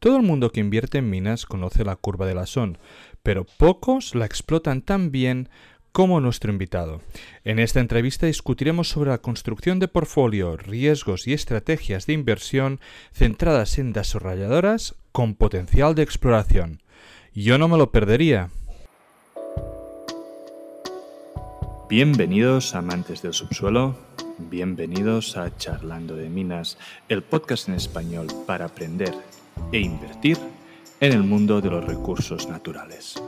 Todo el mundo que invierte en minas conoce la curva de la Son, pero pocos la explotan tan bien como nuestro invitado. En esta entrevista discutiremos sobre la construcción de portfolio, riesgos y estrategias de inversión centradas en desarrolladoras con potencial de exploración. Yo no me lo perdería. Bienvenidos amantes del subsuelo, bienvenidos a Charlando de Minas, el podcast en español para aprender e invertir en el mundo de los recursos naturales.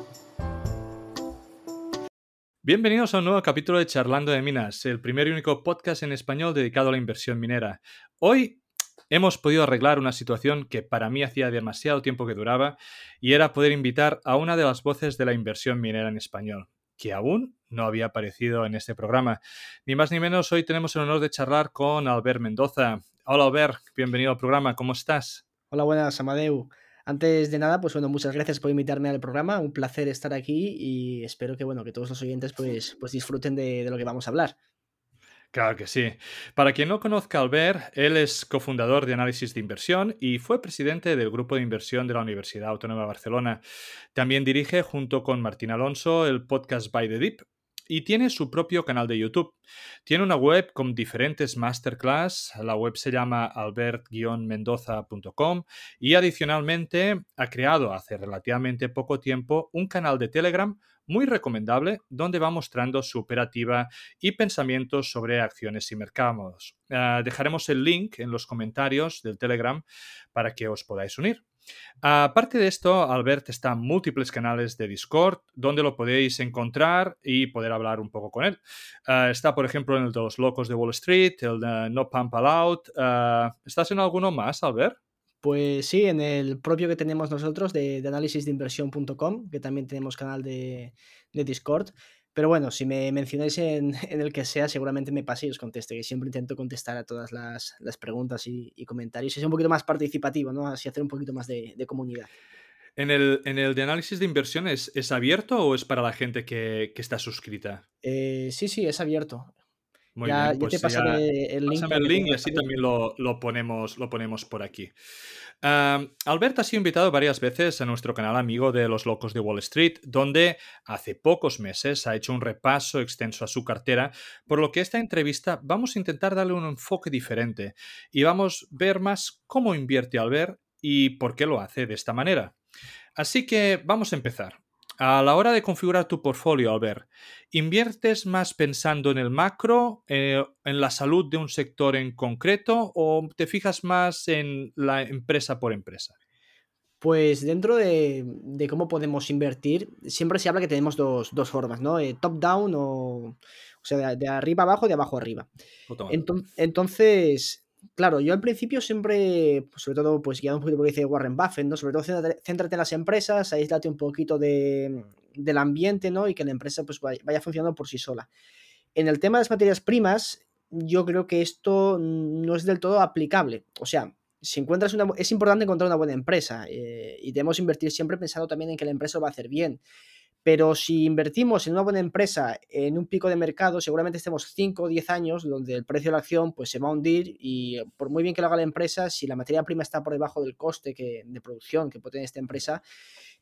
Bienvenidos a un nuevo capítulo de Charlando de Minas, el primer y único podcast en español dedicado a la inversión minera. Hoy hemos podido arreglar una situación que para mí hacía demasiado tiempo que duraba y era poder invitar a una de las voces de la inversión minera en español, que aún no había aparecido en este programa. Ni más ni menos, hoy tenemos el honor de charlar con Albert Mendoza. Hola Albert, bienvenido al programa, ¿cómo estás? Hola, buenas, Amadeu. Antes de nada, pues bueno, muchas gracias por invitarme al programa. Un placer estar aquí y espero que bueno, que todos los oyentes pues, pues disfruten de, de lo que vamos a hablar. Claro que sí. Para quien no conozca Albert, él es cofundador de Análisis de Inversión y fue presidente del Grupo de Inversión de la Universidad Autónoma de Barcelona. También dirige, junto con Martín Alonso, el podcast By the Deep, y tiene su propio canal de YouTube. Tiene una web con diferentes masterclass, la web se llama albert-mendoza.com y adicionalmente ha creado hace relativamente poco tiempo un canal de Telegram muy recomendable donde va mostrando su operativa y pensamientos sobre acciones y mercados. Uh, dejaremos el link en los comentarios del Telegram para que os podáis unir. Aparte de esto, Albert está en múltiples canales de Discord donde lo podéis encontrar y poder hablar un poco con él. Uh, está, por ejemplo, en el de los locos de Wall Street, el de No Pump Out. Uh, ¿Estás en alguno más, Albert? Pues sí, en el propio que tenemos nosotros de, de análisisdeinversión.com, que también tenemos canal de Discord. Pero bueno, si me mencionáis en, en, el que sea, seguramente me pase y os conteste, que siempre intento contestar a todas las, las preguntas y, y, comentarios. Es un poquito más participativo, ¿no? Así hacer un poquito más de, de comunidad. ¿En el, ¿En el, de análisis de inversión es, es abierto o es para la gente que, que está suscrita? Eh, sí, sí, es abierto. Muy ya, bien, pues ya te pasaré ya, el link. Pásame el link y así también lo, lo, ponemos, lo ponemos por aquí. Uh, Albert ha sido invitado varias veces a nuestro canal amigo de Los Locos de Wall Street, donde hace pocos meses ha hecho un repaso extenso a su cartera, por lo que esta entrevista vamos a intentar darle un enfoque diferente y vamos a ver más cómo invierte Albert y por qué lo hace de esta manera. Así que vamos a empezar. A la hora de configurar tu portfolio, Albert, ¿inviertes más pensando en el macro, eh, en la salud de un sector en concreto o te fijas más en la empresa por empresa? Pues dentro de, de cómo podemos invertir, siempre se habla que tenemos dos, dos formas, ¿no? Eh, Top-down o, o sea, de, de, arriba abajo, de abajo arriba. Entonces, entonces claro, yo al principio siempre, pues sobre todo, pues guiado un poquito por lo que dice Warren Buffett, ¿no? Sobre todo céntrate, en las empresas, aíslate un poquito de, del ambiente, ¿no? Y que la empresa pues vaya, vaya, funcionando por sí sola. En el tema de las materias primas, yo creo que esto no es del todo aplicable. O sea, si encuentras una... Es importante encontrar una buena empresa eh, y debemos invertir siempre pensando también en que la empresa lo va a hacer bien. Pero si invertimos en una buena empresa en un pico de mercado, seguramente estemos 5 o 10 años donde el precio de la acción pues, se va a hundir y por muy bien que lo haga la empresa, si la materia prima está por debajo del coste que, de producción que puede tener esta empresa,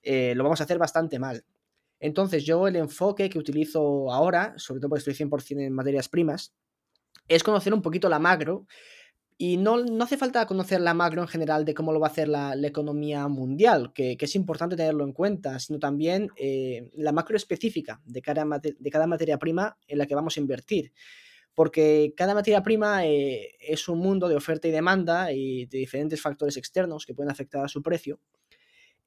eh, lo vamos a hacer bastante mal. Entonces yo el enfoque que utilizo ahora, sobre todo porque estoy 100% en materias primas, es conocer un poquito la macro y no, no, hace falta conocer la macro en general de cómo lo va a hacer la, economía mundial, que, que, es importante tenerlo en cuenta, sino también eh, la macro específica de cada, de cada materia prima en la que vamos a invertir. Porque cada materia prima eh, es un mundo de oferta y demanda y de diferentes factores externos que pueden afectar a su precio.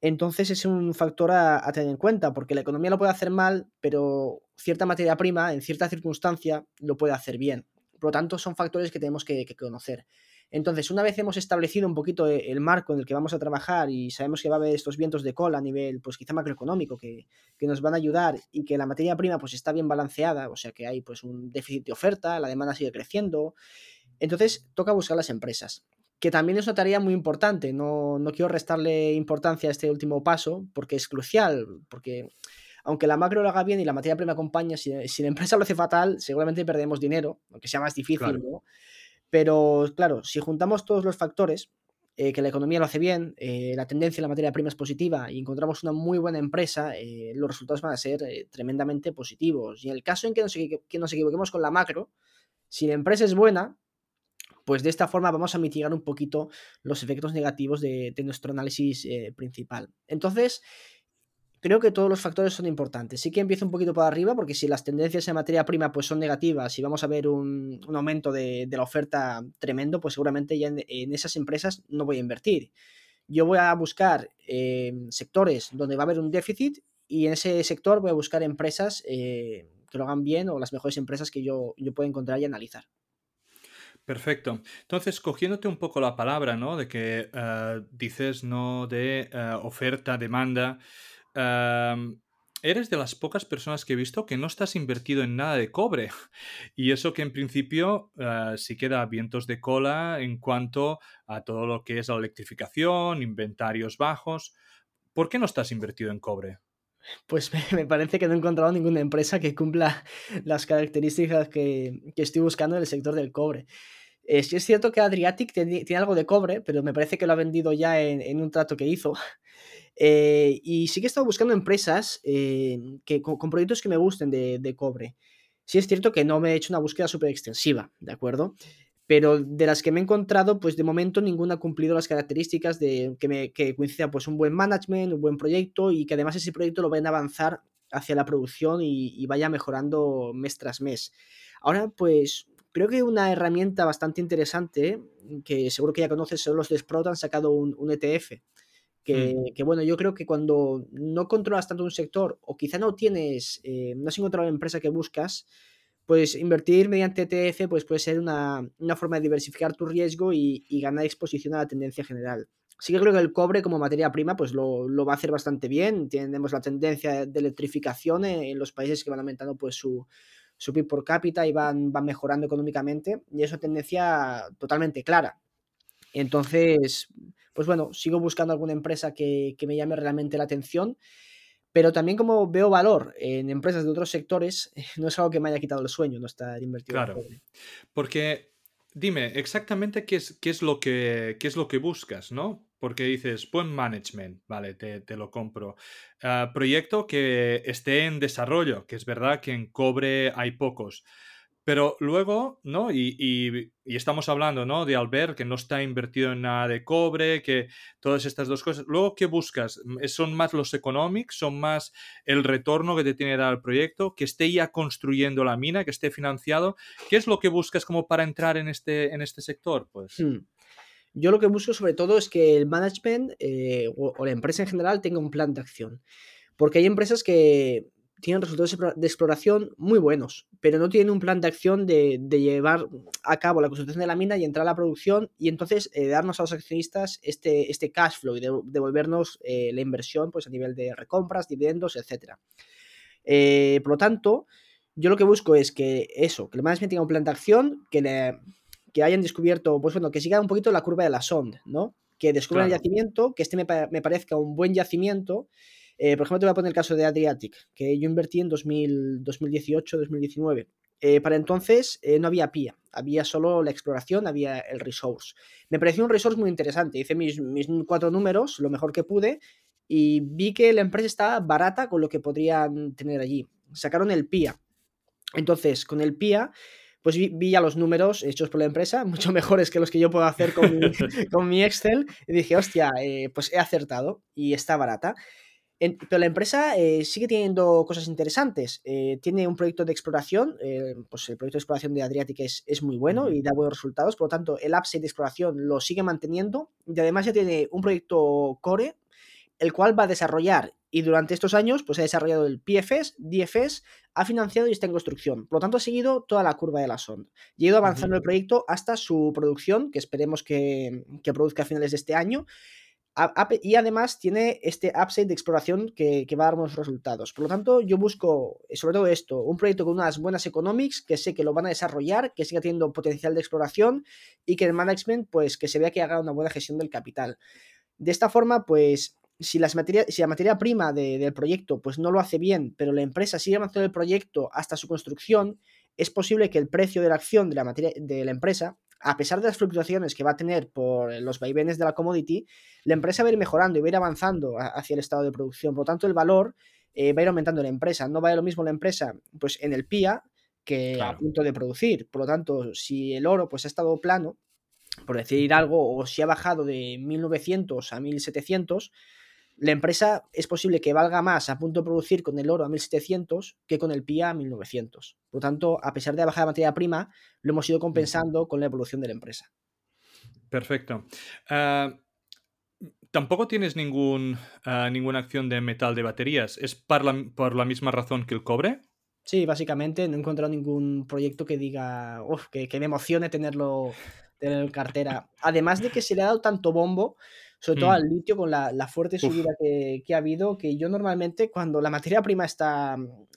Entonces es un factor a, a tener en cuenta, porque la economía lo puede hacer mal, pero cierta materia prima, en cierta circunstancia, lo puede hacer bien. Por lo tanto, son factores que tenemos que, que, conocer. Entonces, una vez hemos establecido un poquito e, el marco en el que vamos a trabajar y sabemos que va a haber estos vientos de cola a nivel, pues quizá macroeconómico, que, que nos van a ayudar y que la materia prima pues está bien balanceada, o sea que hay pues un déficit de oferta, la demanda sigue creciendo, entonces toca buscar las empresas que también es una tarea muy importante. No, no, quiero restarle importancia a este último paso porque es crucial, porque aunque la macro lo haga bien y la materia prima acompaña, si, si la empresa lo hace fatal, seguramente perdemos dinero, aunque sea más difícil, claro. ¿no? Pero claro, si juntamos todos los factores, eh, que la economía lo hace bien, eh, la tendencia en la materia prima es positiva y encontramos una muy buena empresa, eh, los resultados van a ser tremendamente positivos. Y en el caso en que nos, que nos, equivoquemos con la macro, si la empresa es buena, pues de esta forma vamos a mitigar un poquito los efectos negativos de, de nuestro análisis principal. Entonces, creo que todos los factores son importantes. Sí que empiezo un poquito por arriba, porque si las tendencias en materia prima pues, son negativas y vamos a ver un, aumento de, la oferta tremendo, pues seguramente ya en, esas empresas no voy a invertir. Yo voy a buscar eh, sectores donde va a haber un déficit y en ese sector voy a buscar empresas eh, que lo hagan bien o las mejores empresas que yo, yo pueda encontrar y analizar. Perfecto. Entonces, cogiéndote un poco la palabra, ¿no? De que eh, dices, ¿no? De oferta, demanda eres de las pocas personas que he visto que no estás invertido en nada de cobre. Y eso que en principio uh, sí queda vientos de cola en cuanto a todo lo que es la electrificación, inventarios bajos. ¿Por qué no estás invertido en cobre? Pues me, parece que no he encontrado ninguna empresa que cumpla las características que, estoy buscando en el sector del cobre. Eh, sí es cierto que Adriatic tiene, algo de cobre, pero me parece que lo ha vendido ya en, un trato que hizo. Eh, y sí que he estado buscando empresas eh, que, con, proyectos que me gusten de, cobre. Sí es cierto que no me he hecho una búsqueda súper extensiva, ¿de acuerdo? Pero de las que me he encontrado, pues de momento ninguna ha cumplido las características de que coincida pues un buen management, un buen proyecto y que además ese proyecto lo vayan a avanzar hacia la producción y, vaya mejorando mes tras mes. Ahora, pues creo que una herramienta bastante interesante, que seguro que ya conoces, son los de Sprout, han sacado un, un ETF Mm. Que, bueno, yo creo que cuando no controlas tanto un sector o quizá no tienes, eh, no has encontrado la empresa que buscas, pues invertir mediante ETF pues puede ser una, forma de diversificar tu riesgo y, ganar exposición a la tendencia general. Sí que creo que el cobre como materia prima pues lo, va a hacer bastante bien. Tenemos la tendencia de electrificación en, los países que van aumentando pues su, su PIB por cápita y van, van mejorando económicamente y es una tendencia totalmente clara. Entonces, pues bueno, sigo buscando alguna empresa que, me llame realmente la atención, pero también como veo valor en empresas de otros sectores, no es algo que me haya quitado el sueño no estar invertido. Claro, porque dime exactamente qué es, qué es, lo, que, qué es lo que buscas, ¿no? Porque dices, buen management, vale, te, lo compro. Ah, proyecto que esté en desarrollo, que es verdad que en cobre hay pocos. Pero luego, ¿no? Y, estamos hablando, ¿no? De Albert, que no está invertido en nada de cobre, que todas estas dos cosas. Luego, ¿qué buscas? ¿Son más los economics? ¿Son más el retorno que te tiene que dar el proyecto? ¿Que esté ya construyendo la mina? ¿Que esté financiado? ¿Qué es lo que buscas como para entrar en este, en este sector? Pues... Hmm. Yo lo que busco sobre todo es que el management eh, o la empresa en general tenga un plan de acción. Porque hay empresas que tienen resultados de exploración muy buenos, pero no tienen un plan de acción de, llevar a cabo la construcción de la mina y entrar a la producción y entonces eh, darnos a los accionistas este, este cash flow y devolvernos eh, la inversión pues, a nivel de recompras, dividendos, etc. Eh, por lo tanto, yo lo que busco es que eso, que el management tenga un plan de acción, que, que hayan descubierto, pues bueno, que siga un poquito la curva de la sonda, ¿no? Que descubran el yacimiento, que este me, me parezca un buen yacimiento eh, por ejemplo, te voy a poner el caso de Adriatic, que yo invertí en 2018-2019. Eh, para entonces eh, no había PIA, había solo la exploración, había el resource. Me pareció un resource muy interesante. Hice mis, cuatro números, lo mejor que pude, y vi que la empresa estaba barata con lo que podrían tener allí. Sacaron el PIA. Entonces, con el PIA, pues vi, ya los números hechos por la empresa, mucho mejores que los que yo puedo hacer con mi, con mi Excel, y dije, hostia, pues he acertado y está barata pero la empresa eh, sigue teniendo cosas interesantes. Eh, tiene un proyecto de exploración, eh, pues el proyecto de exploración de Adriatic es, es muy bueno y da buenos resultados, por lo tanto el upside de exploración lo sigue manteniendo y además ya tiene un proyecto core, el cual va a desarrollar y durante estos años pues ha desarrollado el PFS, DFS, ha financiado y está en construcción. Por lo tanto ha seguido toda la curva de la sonda y ha ido avanzando el proyecto hasta su producción, que esperemos que, que produzca a finales de este año y además tiene este upside de exploración que, va a dar buenos resultados. Por lo tanto, yo busco, eh, sobre todo esto, un proyecto con unas buenas economics, que sé que lo van a desarrollar, que siga teniendo potencial de exploración y que el management, pues que se vea que haga una buena gestión del capital. De esta forma, pues si, las si la materia prima del proyecto pues no lo hace bien, pero la empresa sigue avanzando el proyecto hasta su construcción, es posible que el precio de la acción materia, de la empresa a pesar de las fluctuaciones que va a tener por los vaivenes de la commodity, la empresa va a ir mejorando y va a ir avanzando hacia el estado de producción. Por lo tanto, el valor eh, va a ir aumentando en la empresa. No va a ir lo mismo la empresa pues, en el PIA que a punto de producir. Por lo tanto, si el oro pues, ha estado plano, por decir algo, o si ha bajado de 1900 a 1700, la empresa es posible que valga más a punto de producir con el oro a 1700 que con el PIA a 1900. Por lo tanto, a pesar de la bajada de materia prima, lo hemos ido compensando con la evolución de la empresa. Perfecto. Ah, tampoco tienes ningún, ah, ninguna acción de metal de baterías. ¿Es por la, por la misma razón que el cobre? Sí, básicamente no he encontrado ningún proyecto que diga, que, que, me emocione tenerlo, tener en cartera. Además de que se le ha dado tanto bombo, sobre todo mm. al litio, con la, fuerte subida que, ha habido, que yo normalmente cuando la materia prima está,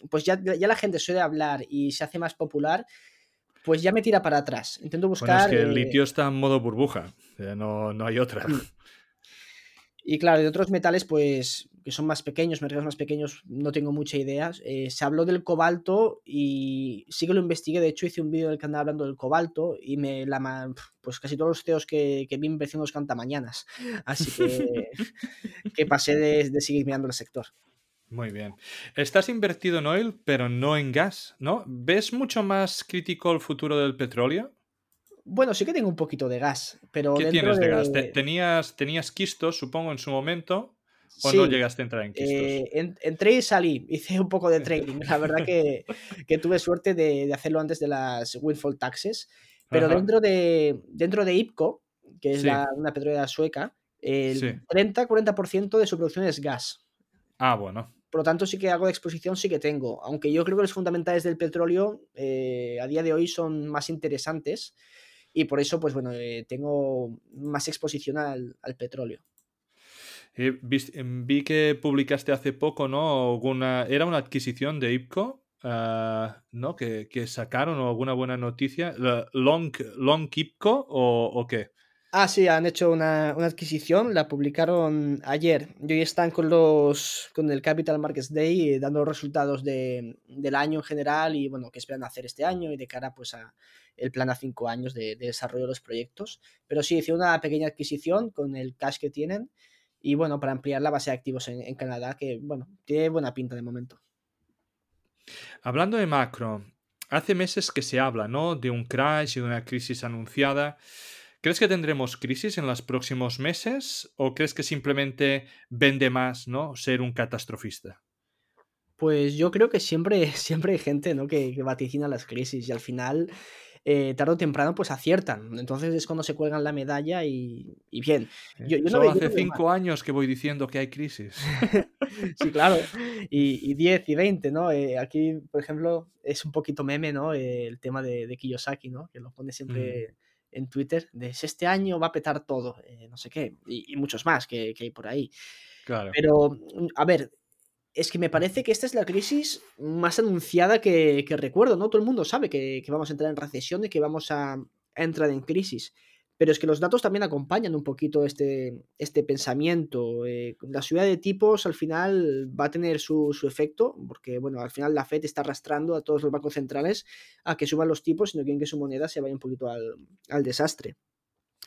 pues ya, ya la gente suele hablar y se hace más popular, pues ya me tira para atrás. Intento buscar... es que el eh, litio está en modo burbuja, no, no hay otra. Mm. Y claro, de otros metales, pues, que son más pequeños, mercados más pequeños, no tengo mucha idea. Eh, se habló del cobalto y sí que lo investigué. De hecho, hice un vídeo del canal hablando del cobalto y me la pues casi todos los CEOs que, que vi me parecían canta mañanas. Así que, que pasé de, de seguir mirando el sector. Muy bien. Estás invertido en oil, pero no en gas, ¿no? ¿Ves mucho más crítico el futuro del petróleo? Bueno, sí que tengo un poquito de gas, pero. ¿Qué tienes de, gas? ¿Tenías, ¿Tenías quistos, supongo, en su momento? ¿O no llegaste a entrar en quistos? Eh, entré y salí, hice un poco de trading. La verdad que, tuve suerte de, hacerlo antes de las windfall taxes. Pero dentro de, dentro de IPCO, que es una petrolera sueca, el 30-40% de su producción es gas. Ah, bueno. Por lo tanto, sí que algo de exposición sí que tengo. Aunque yo creo que los fundamentales del petróleo eh, a día de hoy son más interesantes y por eso, pues bueno, eh, tengo más exposición al, petróleo. Eh, vi, que publicaste hace poco, ¿no? Alguna, era una adquisición de IPCO, ah, ¿no? Que, sacaron o alguna buena noticia. ¿Long, long IPCO o, o qué? Ah, sí, han hecho una, adquisición, la publicaron ayer y hoy están con los con el Capital Markets Day eh, dando resultados de, del año en general y bueno, qué esperan hacer este año y de cara pues a el plan a cinco años de, desarrollo de los proyectos. Pero sí, hice una pequeña adquisición con el cash que tienen y bueno, para ampliar la base de activos en, en Canadá, que bueno, tiene buena pinta de momento. Hablando de macro, hace meses que se habla, ¿no? De un crash y de una crisis anunciada. ¿Crees que tendremos crisis en los próximos meses o crees que simplemente vende más ¿no? ser un catastrofista? Pues yo creo que siempre, siempre hay gente ¿no? que, vaticina las crisis y al final, eh, tarde o temprano, pues aciertan. Entonces es cuando se cuelgan la medalla y, bien. Yo, no hace cinco años que voy diciendo que hay crisis. sí, claro. Y, diez y veinte, ¿no? Eh, aquí, por ejemplo, es un poquito meme, ¿no? Eh, el tema de, Kiyosaki, ¿no? Que lo pone siempre... Mm en Twitter de este año va a petar todo, eh, no sé qué, y, muchos más que, hay por ahí. Claro. Pero, a ver, es que me parece que esta es la crisis más anunciada que, recuerdo, ¿no? Todo el mundo sabe que, vamos a entrar en recesión y que vamos a, entrar en crisis. Pero es que los datos también acompañan un poquito este, este pensamiento. Eh, la subida de tipos al final va a tener su, efecto, porque bueno, al final la Fed está arrastrando a todos los bancos centrales a que suban los tipos si no quieren que su moneda se vaya un poquito al, desastre.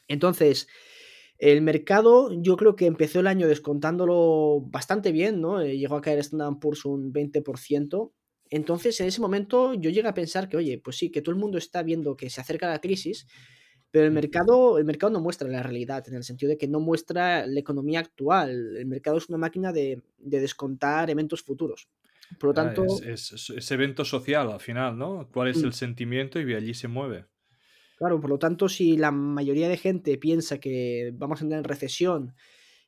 Entonces, el mercado yo creo que empezó el año descontándolo bastante bien, ¿no? Eh, llegó a caer Standard Poor's un 20%. Entonces, en ese momento yo llegué a pensar que, oye, pues sí, que todo el mundo está viendo que se acerca la crisis, pero el mercado, el mercado no muestra la realidad, en el sentido de que no muestra la economía actual. El mercado es una máquina de, descontar eventos futuros. Por lo ah, tanto. es, evento social al final, ¿no? ¿Cuál es el mm. sentimiento y allí se mueve? Claro, por lo tanto, si la mayoría de gente piensa que vamos a entrar en recesión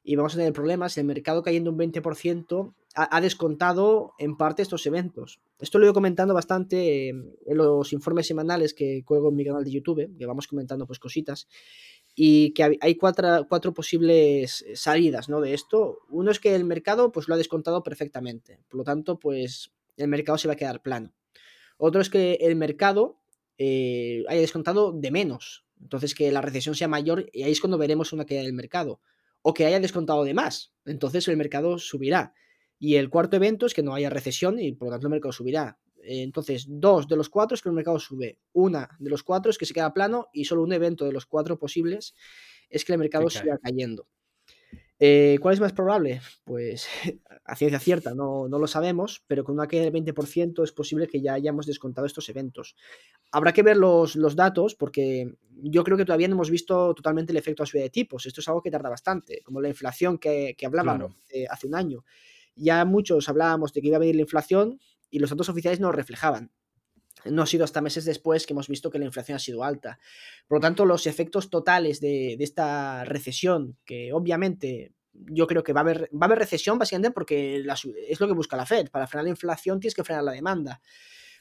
y vamos a tener problemas, el mercado cayendo un 20% ha, descontado en parte estos eventos. Esto lo he ido comentando bastante en los informes semanales que cuelgo en mi canal de YouTube, que vamos comentando pues cositas, y que hay cuatro, cuatro posibles salidas ¿no? de esto. Uno es que el mercado pues lo ha descontado perfectamente, por lo tanto pues el mercado se va a quedar plano. Otro es que el mercado eh, haya descontado de menos, entonces que la recesión sea mayor y ahí es cuando veremos una caída del mercado. O que haya descontado de más, entonces el mercado subirá. Y el cuarto evento es que no haya recesión y por lo tanto el mercado subirá. entonces, dos de los cuatro es que el mercado sube, una de los cuatro es que se queda plano y solo un evento de los cuatro posibles es que el mercado siga cayendo. Eh, ¿Cuál es más probable? Pues a ciencia cierta no, no, lo sabemos, pero con una caída del 20% es posible que ya hayamos descontado estos eventos. Habrá que ver los, los, datos porque yo creo que todavía no hemos visto totalmente el efecto a subida de tipos. Esto es algo que tarda bastante, como la inflación que, que hablábamos hace un año. Ya muchos hablábamos de que iba a venir la inflación y los datos oficiales no reflejaban no ha sido hasta meses después que hemos visto que la inflación ha sido alta. Por lo tanto, los efectos totales de, esta recesión, que obviamente yo creo que va a haber, va a haber recesión básicamente porque es lo que busca la Fed. Para frenar la inflación tienes que frenar la demanda.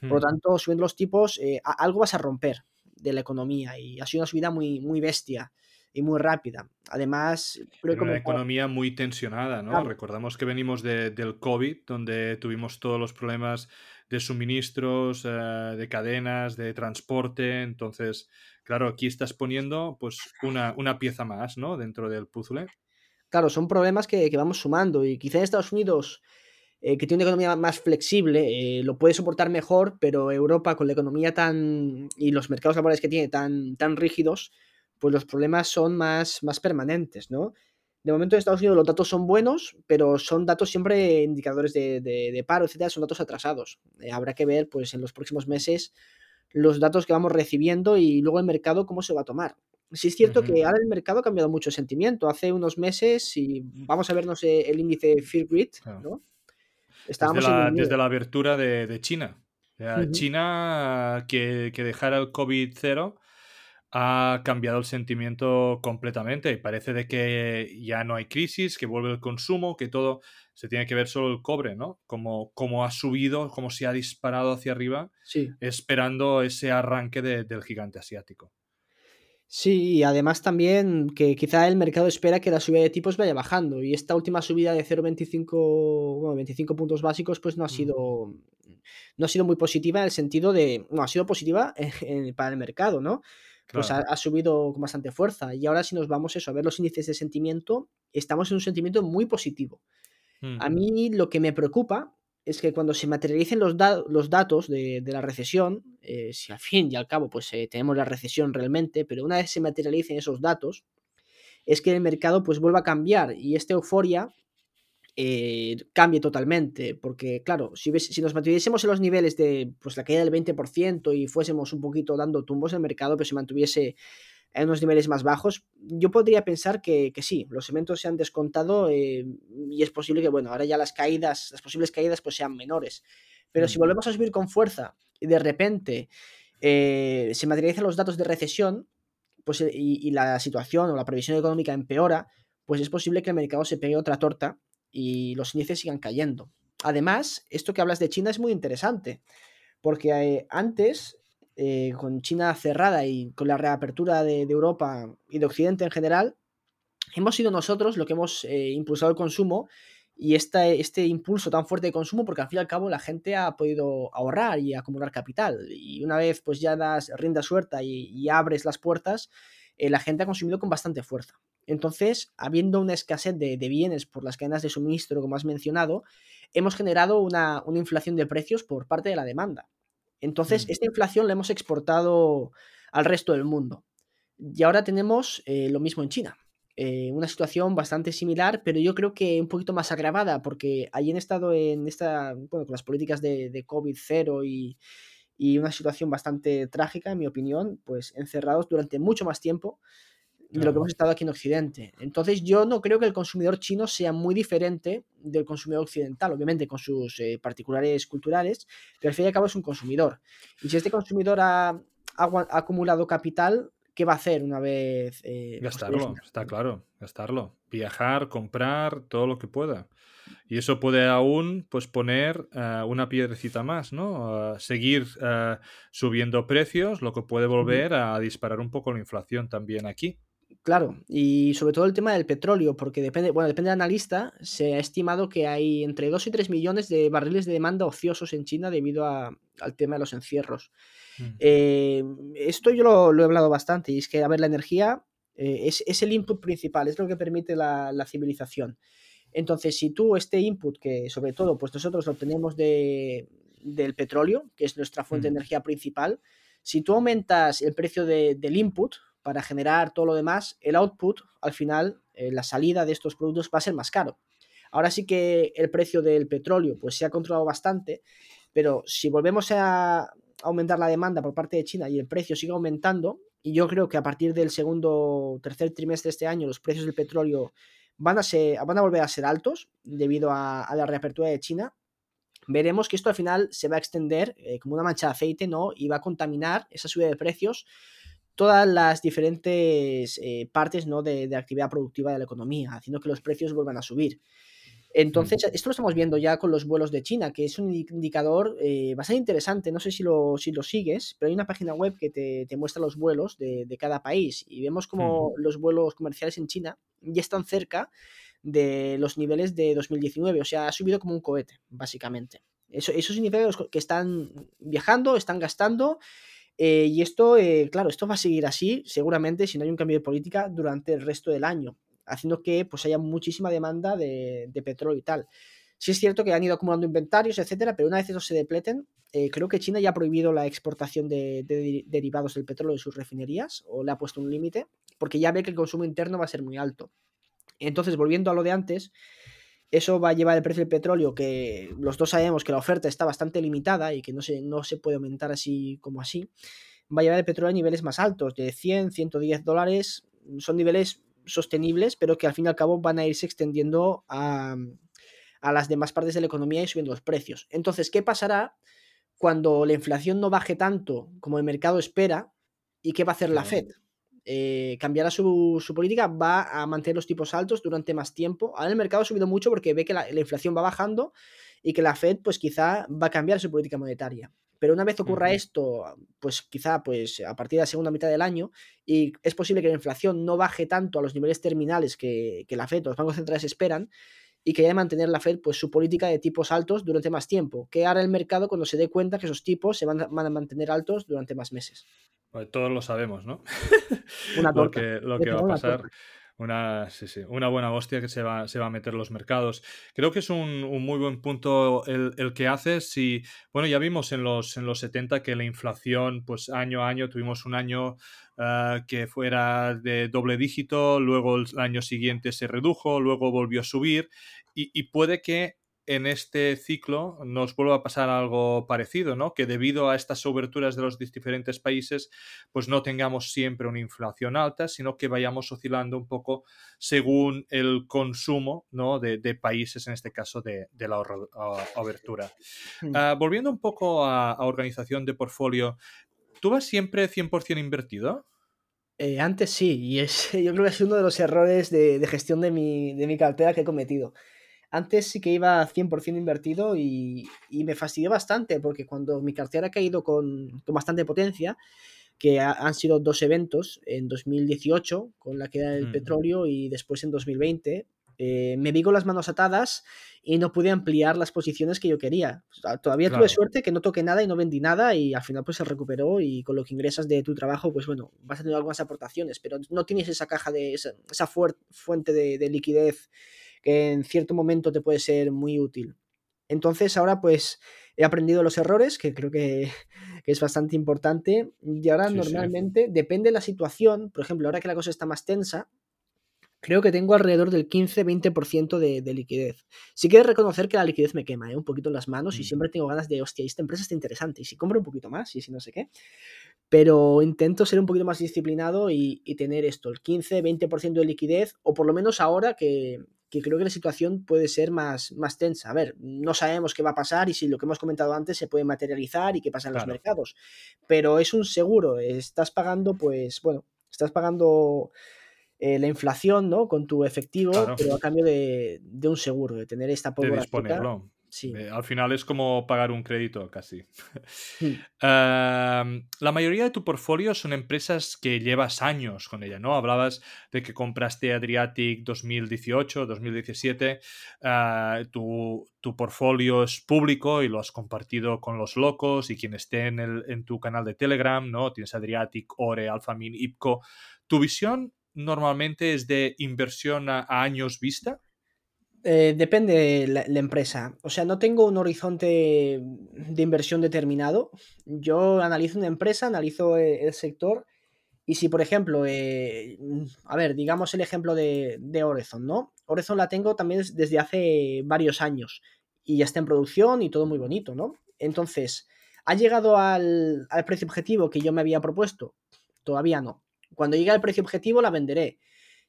Por lo mm. tanto, subiendo los tipos, eh, algo vas a romper de la economía y ha sido una subida muy, muy bestia y muy rápida. Además, creo que... Una economía muy tensionada, ¿no? Recordamos que venimos del COVID, donde tuvimos todos los problemas de suministros, eh, de cadenas, de transporte. Entonces, claro, aquí estás poniendo pues una, una pieza más, ¿no? Dentro del puzzle. Claro, son problemas que, vamos sumando y quizá en Estados Unidos, eh, que tiene una economía más flexible, eh, lo puede soportar mejor, pero Europa con la economía tan y los mercados laborales que tiene tan, tan rígidos, pues los problemas son más, más permanentes, ¿no? De momento en Estados Unidos los datos son buenos, pero son datos siempre indicadores de, paro, etcétera, son datos atrasados. Eh, habrá que ver, pues, en los próximos meses los datos que vamos recibiendo y luego el mercado cómo se va a tomar. Sí es cierto que ahora el mercado ha cambiado mucho sentimiento. Hace unos meses, y vamos a vernos el índice Fear Grid, ¿no? Estábamos desde, la, abertura de, China. China que, que dejara el COVID-0 ha cambiado el sentimiento completamente y parece de que ya no hay crisis, que vuelve el consumo, que todo se tiene que ver solo el cobre, ¿no? Como, como ha subido, como se ha disparado hacia arriba, esperando ese arranque del gigante asiático. Sí, y además también que quizá el mercado espera que la subida de tipos vaya bajando y esta última subida de 0,25 bueno, 25 puntos básicos pues no ha mm. sido no ha sido muy positiva en el sentido de no ha sido positiva para el mercado, ¿no? Pues ha, subido con bastante fuerza. Y ahora si nos vamos eso, a ver los índices de sentimiento, estamos en un sentimiento muy positivo. A mí lo que me preocupa es que cuando se materialicen los, los datos de, la recesión, eh, si al fin y al cabo pues eh, tenemos la recesión realmente, pero una vez se materialicen esos datos, es que el mercado pues vuelva a cambiar y esta euforia eh, cambie totalmente. Porque, claro, si, si nos mantuviésemos en los niveles de pues, la caída del 20% y fuésemos un poquito dando tumbos en el mercado, pero se mantuviese en unos niveles más bajos, yo podría pensar que, sí, los eventos se han descontado eh, y es posible que, bueno, ahora ya las caídas, las posibles caídas, pues sean menores. Pero si volvemos a subir con fuerza y de repente eh, se materializan los datos de recesión, pues y, y, la situación o la previsión económica empeora, pues es posible que el mercado se pegue otra torta y los índices sigan cayendo. Además, esto que hablas de China es muy interesante, porque eh, antes, eh, con China cerrada y con la reapertura de, Europa y de Occidente en general, hemos sido nosotros lo que hemos eh, impulsado el consumo y este, impulso tan fuerte de consumo, porque al fin y al cabo la gente ha podido ahorrar y acumular capital. Y una vez pues ya das rienda suelta y, abres las puertas, la gente ha consumido con bastante fuerza. Entonces, habiendo una escasez de, bienes por las cadenas de suministro, como has mencionado, hemos generado una, inflación de precios por parte de la demanda. Entonces, mm. esta inflación la hemos exportado al resto del mundo. Y ahora tenemos eh, lo mismo en China. Eh, una situación bastante similar, pero yo creo que un poquito más agravada, porque allí han estado en esta, bueno, con las políticas de, COVID-0 y, y una situación bastante trágica, en mi opinión, pues encerrados durante mucho más tiempo de lo que hemos estado aquí en Occidente. Entonces yo no creo que el consumidor chino sea muy diferente del consumidor occidental, obviamente con sus eh, particulares culturales, pero al fin y al cabo es un consumidor. Y si este consumidor ha, acumulado capital, ¿qué va a hacer una vez... Eh, gastarlo, está claro, gastarlo. Viajar, comprar, todo lo que pueda. Y eso puede aún pues, poner eh, una piedrecita más, ¿no? seguir subiendo precios, lo que puede volver a disparar un poco la inflación también aquí. Claro, y sobre todo el tema del petróleo, porque depende, bueno, depende del analista, se ha estimado que hay entre 2 y 3 millones de barriles de demanda ociosos en China debido al tema de los encierros. Mm. Eh, esto yo lo, he hablado bastante, y es que, a ver, la energía eh, es, el input principal, es lo que permite la, civilización. Entonces, si tú este input, que sobre todo, pues nosotros lo tenemos de, del petróleo, que es nuestra fuente de energía principal, si tú aumentas el precio del input para generar todo lo demás, el output, al final, eh, la salida de estos productos va a ser más caro. Ahora sí que el precio del petróleo pues se ha controlado bastante, pero si volvemos a aumentar la demanda por parte de China y el precio sigue aumentando, y yo creo que a partir del segundo tercer trimestre de este año los precios del petróleo van a, van a volver a ser altos debido a, la reapertura de China, veremos que esto al final se va a extender eh, como una mancha de aceite, ¿no? Y va a contaminar esa subida de precios todas las diferentes eh, partes ¿no? de, de, actividad productiva de la economía, haciendo que los precios vuelvan a subir. Entonces, esto lo estamos viendo ya con los vuelos de China, que es un indicador eh, bastante interesante. No sé si lo, si lo sigues, pero hay una página web que te, muestra los vuelos de, cada país y vemos como los vuelos comerciales en China ya están cerca de los niveles de 2019. O sea, ha subido como un cohete, básicamente. Eso, eso significa que están viajando, están gastando. Eh, y esto, eh, claro, esto va a seguir así, seguramente, si no hay un cambio de política durante el resto del año haciendo que pues haya muchísima demanda de, petróleo y tal. Sí es cierto que han ido acumulando inventarios, etcétera, pero una vez eso se depleten, eh, creo que China ya ha prohibido la exportación de, derivados del petróleo de sus refinerías o le ha puesto un límite, porque ya ve que el consumo interno va a ser muy alto. Entonces, volviendo a lo de antes, eso va a llevar el precio del petróleo, que los dos sabemos que la oferta está bastante limitada y que no se, no se puede aumentar así como así, va a llevar el petróleo a niveles más altos, de 100, 110 dólares, son niveles sostenibles, pero que al fin y al cabo van a irse extendiendo a, las demás partes de la economía y subiendo los precios. Entonces, ¿qué pasará cuando la inflación no baje tanto como el mercado espera? ¿Y qué va a hacer la Fed? Eh, cambiará su, política, va a mantener los tipos altos durante más tiempo. Ahora el mercado ha subido mucho porque ve que la, la, inflación va bajando y que la Fed pues quizá va a cambiar su política monetaria. Pero una vez ocurra esto, pues quizá pues a partir de la segunda mitad del año, y es posible que la inflación no baje tanto a los niveles terminales que, la Fed o los bancos centrales esperan, y que haya de mantener la Fed pues su política de tipos altos durante más tiempo. ¿Qué hará el mercado cuando se dé cuenta que esos tipos se van a, mantener altos durante más meses? Pues todos lo sabemos, ¿no? Una lo que, lo que va a pasar. Una, sí, sí, una buena hostia que se va, se va a meter los mercados. Creo que es un, muy buen punto el, el, que haces. Y bueno, ya vimos en los, en los 70 que la inflación, pues año a año, tuvimos un año ah, que fuera de doble dígito, luego el año siguiente se redujo, luego volvió a subir. Y, y puede que en este ciclo nos vuelva a pasar algo parecido, ¿no? Que debido a estas oberturas de los diferentes países, pues no tengamos siempre una inflación alta, sino que vayamos oscilando un poco según el consumo, ¿no? De, países, en este caso de, la obertura. Hmm. Ah, volviendo un poco a, organización de portfolio, ¿tú vas siempre 100% invertido? Eh, antes sí, y es, yo creo que es uno de los errores de, gestión de mi, de mi cartera que he cometido. Antes sí que iba 100% invertido y, me fastidió bastante porque cuando mi cartera ha caído con, bastante potencia, que han sido dos eventos en 2018 con la queda del petróleo y después en 2020, eh, me vi con las manos atadas y no pude ampliar las posiciones que yo quería. todavía tuve suerte que no toqué nada y no vendí nada y al final pues se recuperó y con lo que ingresas de tu trabajo pues bueno, vas a tener algunas aportaciones, pero no tienes esa caja de esa, fuente de liquidez que en cierto momento te puede ser muy útil. Entonces ahora pues he aprendido los errores, que creo que, es bastante importante, y ahora normalmente depende de la situación, por ejemplo, ahora que la cosa está más tensa, creo que tengo alrededor del 15-20% de, de, liquidez. Sí que reconocer que la liquidez me quema ¿eh? un poquito en las manos y mm. siempre tengo ganas de, hostia, esta empresa está interesante y si compro un poquito más y si no sé qué. Pero intento ser un poquito más disciplinado y, y tener esto, el 15-20% de liquidez, o por lo menos ahora que, que creo que la situación puede ser más, más tensa. A ver, no sabemos qué va a pasar y si lo que hemos comentado antes se puede materializar y qué pasa en los mercados. Pero es un seguro, estás pagando, pues, bueno, estás pagando eh, la inflación, ¿no? Con tu efectivo, pero a cambio de, un seguro, de tener esta pólvora. Eh, al final es como pagar un crédito casi. la mayoría de tu portfolio son empresas que llevas años con ella, ¿no? Hablabas de que compraste Adriatic 2018, 2017. Ah, tu, tu portfolio es público y lo has compartido con los locos y quien esté en, el, en tu canal de Telegram, ¿no? Tienes Adriatic, Ore, Alphamin, IPCO. ¿Tu visión normalmente es de inversión a años vista? Eh, depende la, la, empresa. O sea, no tengo un horizonte de inversión determinado. Yo analizo una empresa, analizo eh, el sector. Y si, por ejemplo, eh, a ver, digamos el ejemplo de, de Horizon, ¿no? Horizon la tengo también desde hace varios años y ya está en producción y todo muy bonito, ¿no? Entonces, ¿ha llegado al, al precio objetivo que yo me había propuesto? Todavía no. Cuando llegue al precio objetivo la venderé.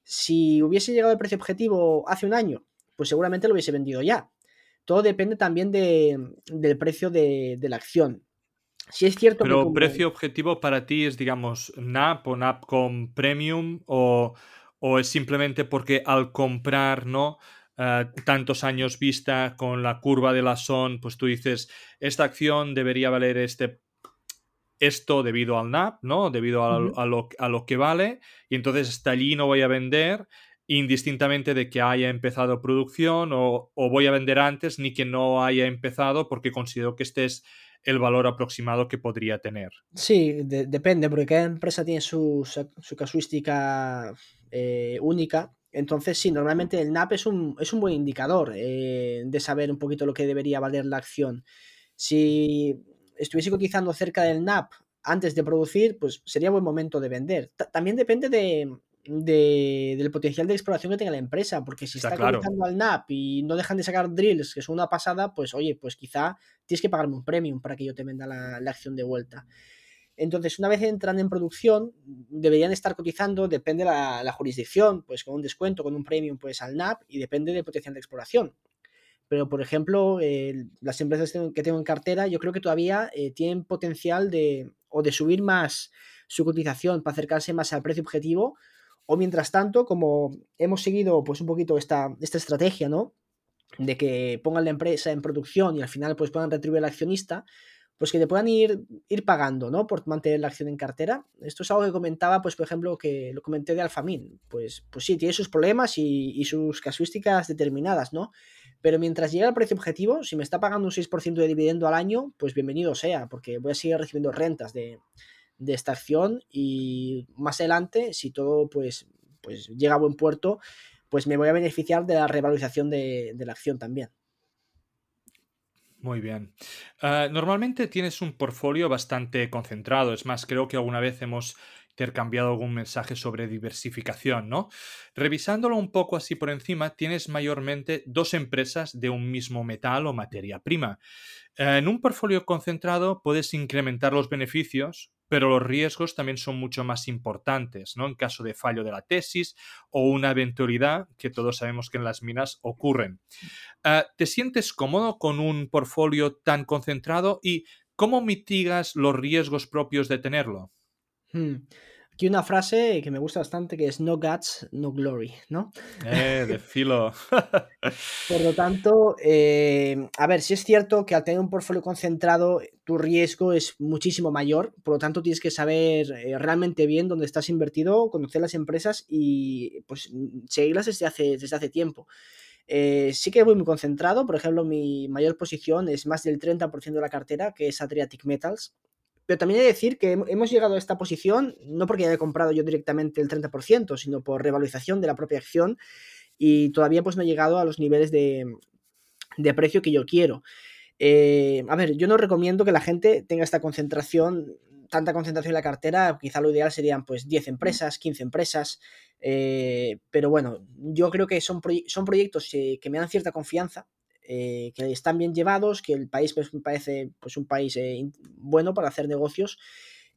Si hubiese llegado al precio objetivo hace un año, pues seguramente lo hubiese vendido ya. Todo depende también de, del precio de, de, la acción. Si es cierto Pero que precio objetivo para ti es, digamos, NAP o NAP con Premium o, o es simplemente porque al comprar, ¿no? Uh, tantos años vista con la curva de la SON, pues tú dices, esta acción debería valer este esto debido al NAP, ¿no? Debido a, uh -huh. a, lo, a, lo, que vale, y entonces hasta allí no voy a vender indistintamente de que haya empezado producción o, o, voy a vender antes ni que no haya empezado porque considero que este es el valor aproximado que podría tener. Sí, de, depende, porque cada empresa tiene su, su casuística eh, única. Entonces, sí, normalmente el NAP es un, es un buen indicador eh, de saber un poquito lo que debería valer la acción. Si estuviese cotizando cerca del NAP antes de producir, pues sería buen momento de vender. T también depende de, de, del potencial de exploración que tenga la empresa, porque si está, está claro. al NAP y no dejan de sacar drills, que es una pasada, pues oye, pues quizá tienes que pagarme un premium para que yo te venda la, la acción de vuelta. Entonces, una vez entran en producción, deberían estar cotizando, depende la, la jurisdicción, pues con un descuento, con un premium, pues al NAP, y depende del potencial de exploración. Pero, por ejemplo, eh, las empresas que tengo en cartera, yo creo que todavía eh, tienen potencial de, o de subir más su cotización para acercarse más al precio objetivo, o mientras tanto, como hemos seguido pues un poquito esta, esta estrategia, ¿no? De que pongan la empresa en producción y al final pues puedan retribuir al accionista, pues que te puedan ir, ir pagando, ¿no? Por mantener la acción en cartera. Esto es algo que comentaba, pues por ejemplo, que lo comenté de Alfamin. Pues, pues sí, tiene sus problemas y, y sus casuísticas determinadas, ¿no? Pero mientras llegue al precio objetivo, si me está pagando un 6% de dividendo al año, pues bienvenido sea, porque voy a seguir recibiendo rentas de, de esta acción y más adelante, si todo pues, pues llega a buen puerto, pues me voy a beneficiar de la revalorización de, de la acción también. Muy bien. Uh, normalmente tienes un portfolio bastante concentrado. Es más, creo que alguna vez hemos intercambiado algún mensaje sobre diversificación, ¿no? Revisándolo un poco así por encima, tienes mayormente dos empresas de un mismo metal o materia prima. Uh, en un portfolio concentrado puedes incrementar los beneficios, pero los riesgos también son mucho más importantes, ¿no? En caso de fallo de la tesis o una eventualidad que todos sabemos que en las minas ocurren. Uh, ¿Te sientes cómodo con un portfolio tan concentrado y cómo mitigas los riesgos propios de tenerlo? Hmm aquí una frase que me gusta bastante que es no guts, no glory, ¿no? Eh, de filo. Por lo tanto, eh, a ver, si es cierto que al tener un portfolio concentrado, tu riesgo es muchísimo mayor, por lo tanto tienes que saber eh, realmente bien dónde estás invertido, conocer las empresas y pues seguirlas desde hace, desde hace tiempo. Eh, sí que voy muy concentrado, por ejemplo, mi mayor posición es más del 30% de la cartera, que es Adriatic Metals, pero también he de decir que hemos llegado a esta posición no porque haya comprado yo directamente el 30%, sino por revalorización de la propia acción y todavía pues no he llegado a los niveles de, de precio que yo quiero. Eh, a ver, yo no recomiendo que la gente tenga esta concentración, tanta concentración en la cartera, quizá lo ideal serían pues 10 empresas, 15 empresas, eh, pero bueno, yo creo que son, proye son proyectos eh, que me dan cierta confianza, eh, que están bien llevados, que el país me parece pues, un país eh, bueno para hacer negocios.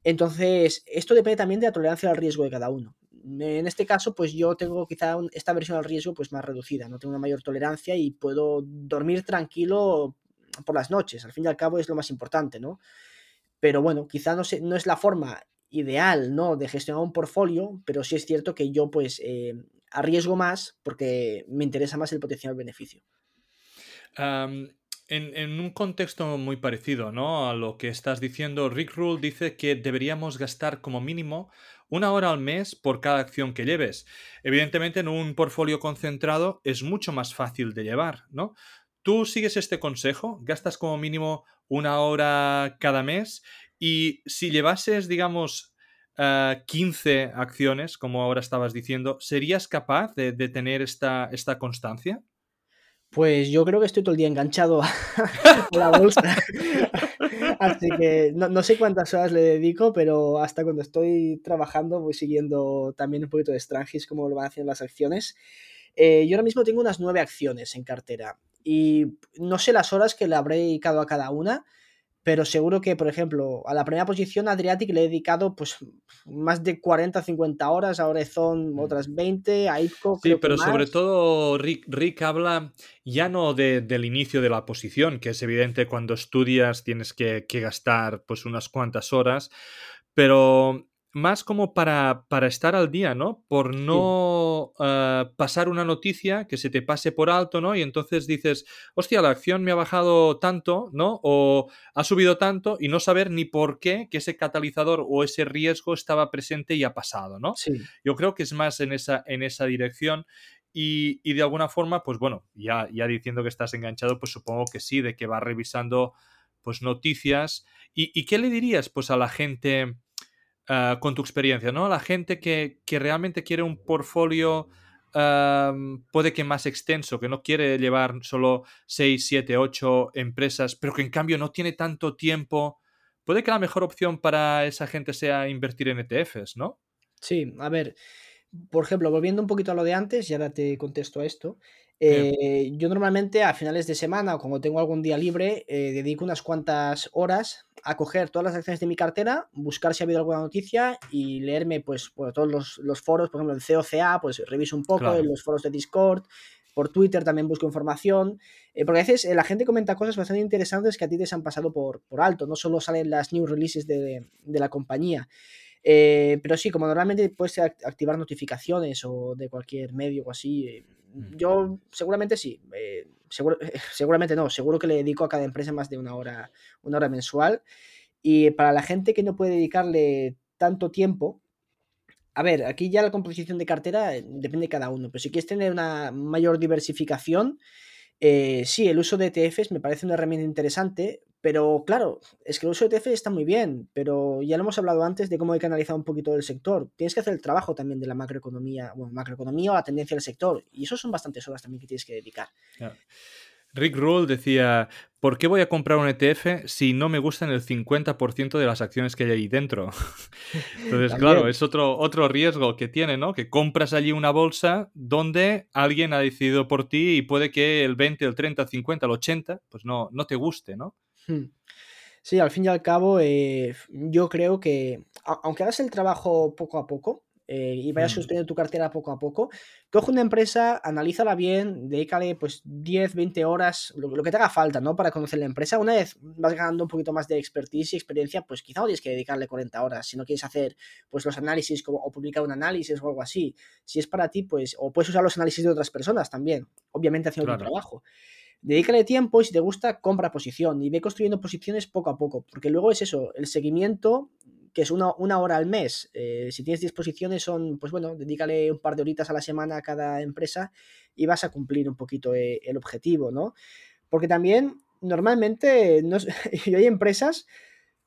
Entonces, esto depende también de la tolerancia al riesgo de cada uno. En este caso, pues yo tengo quizá un, esta versión al riesgo pues más reducida, no tengo una mayor tolerancia y puedo dormir tranquilo por las noches. Al fin y al cabo es lo más importante, ¿no? Pero bueno, quizá no es la forma ideal, ¿no? De gestionar un portfolio, pero sí es cierto que yo pues eh, arriesgo más porque me interesa más el potencial beneficio. En, en, un contexto muy parecido ¿no? a lo que estás diciendo, Rick Rule dice que deberíamos gastar como mínimo una hora al mes por cada acción que lleves. Evidentemente, en un portfolio concentrado es mucho más fácil de llevar, ¿no? ¿Tú sigues este consejo? ¿Gastas como mínimo una hora cada mes? Y si llevases, digamos, uh, eh, 15 acciones, como ahora estabas diciendo, ¿serías capaz de, de tener esta, esta constancia? Pues yo creo que estoy todo el día enganchado a, la bolsa. Así que no, sé cuántas horas le dedico, pero hasta cuando estoy trabajando voy siguiendo también un poquito de Strangis, como lo van haciendo las acciones. Eh, yo ahora mismo tengo unas nueve acciones en cartera y no sé las horas que le habré dedicado a cada una, pero seguro que, por ejemplo, a la primera posición Adriatic le he dedicado pues más de 40, 50 horas, a Orezon mm. otras 20, a IPCO. Sí, pero sobre todo Rick, Rick habla ya no del inicio de la posición, que es evidente cuando estudias tienes que, que gastar pues unas cuantas horas, pero más como para, para, estar al día, ¿no? Por no eh, pasar una noticia que se te pase por alto, ¿no? Y entonces dices, hostia, la acción me ha bajado tanto, ¿no? O ha subido tanto y no saber ni por qué que ese catalizador o ese riesgo estaba presente y ha pasado, ¿no? Sí. Yo creo que es más en esa, en esa dirección. Y, y de alguna forma, pues bueno, ya, ya diciendo que estás enganchado, pues supongo que sí, de que vas revisando pues noticias. ¿Y, y qué le dirías pues a la gente? Ah, con tu experiencia, ¿no? La gente que, realmente quiere un portfolio, puede que más extenso, que no quiere llevar solo 6, 7, 8 empresas, pero que en cambio no tiene tanto tiempo. Puede que la mejor opción para esa gente sea invertir en ETFs, ¿no? Sí, a ver, por ejemplo, volviendo un poquito a lo de antes, y ahora te contesto a esto. Eh, yo normalmente a finales de semana o cuando tengo algún día libre, eh, dedico unas cuantas horas a coger todas las acciones de mi cartera, buscar si ha habido alguna noticia y leerme pues por todos los, foros, por ejemplo en COCA, pues reviso un poco, en los foros de Discord, por Twitter también busco información, eh, porque a veces la gente comenta cosas bastante interesantes que a ti te han pasado por, por alto, no solo salen las new releases de, de la compañía. Eh, pero sí, como normalmente puedes activar notificaciones o de cualquier medio o así, eh, mm. yo seguramente sí. Eh, seguramente no, seguro que le dedico a cada empresa más de una hora, una hora mensual. Y para la gente que no puede dedicarle tanto tiempo, a ver, aquí ya la composición de cartera depende de cada uno, pero si quieres tener una mayor diversificación, sí, el uso de ETFs me parece una herramienta interesante, pero claro, es que el uso de ETF está muy bien, pero ya lo hemos hablado antes de cómo hay que analizar un poquito del sector. Tienes que hacer el trabajo también de la macroeconomía, bueno, macroeconomía o la tendencia del sector. Y eso son bastantes horas también que tienes que dedicar. Rick Rule decía, ¿por qué voy a comprar un ETF si no me gustan el 50% de las acciones que hay ahí dentro? Entonces, claro, es otro, otro riesgo que tiene, ¿no? Que compras allí una bolsa donde alguien ha decidido por ti y puede que el 20, el 30, el 50, el 80, pues no, no te guste, ¿no? Hmm. Sí, al fin y al cabo, eh, yo creo que, aunque hagas el trabajo poco a poco eh, y vayas hmm. sosteniendo tu cartera poco a poco, coge una empresa, analízala bien, dedícale pues 10, 20 horas, lo, que te haga falta, ¿no? Para conocer la empresa. Una vez vas ganando un poquito más de expertise y experiencia, pues quizá no tienes que dedicarle 40 horas. Si no quieres hacer pues los análisis como, o publicar un análisis o algo así. Si es para ti, pues, o puedes usar los análisis de otras personas también, obviamente haciendo tu trabajo. Dedícale tiempo y si te gusta, compra posición y ve construyendo posiciones poco a poco, porque luego es eso, el seguimiento, que es una, una hora al mes. Eh, si tienes disposiciones, son, pues bueno, dedícale un par de horitas a la semana a cada empresa y vas a cumplir un poquito eh, el objetivo, ¿no? Porque también, normalmente, no, hay empresas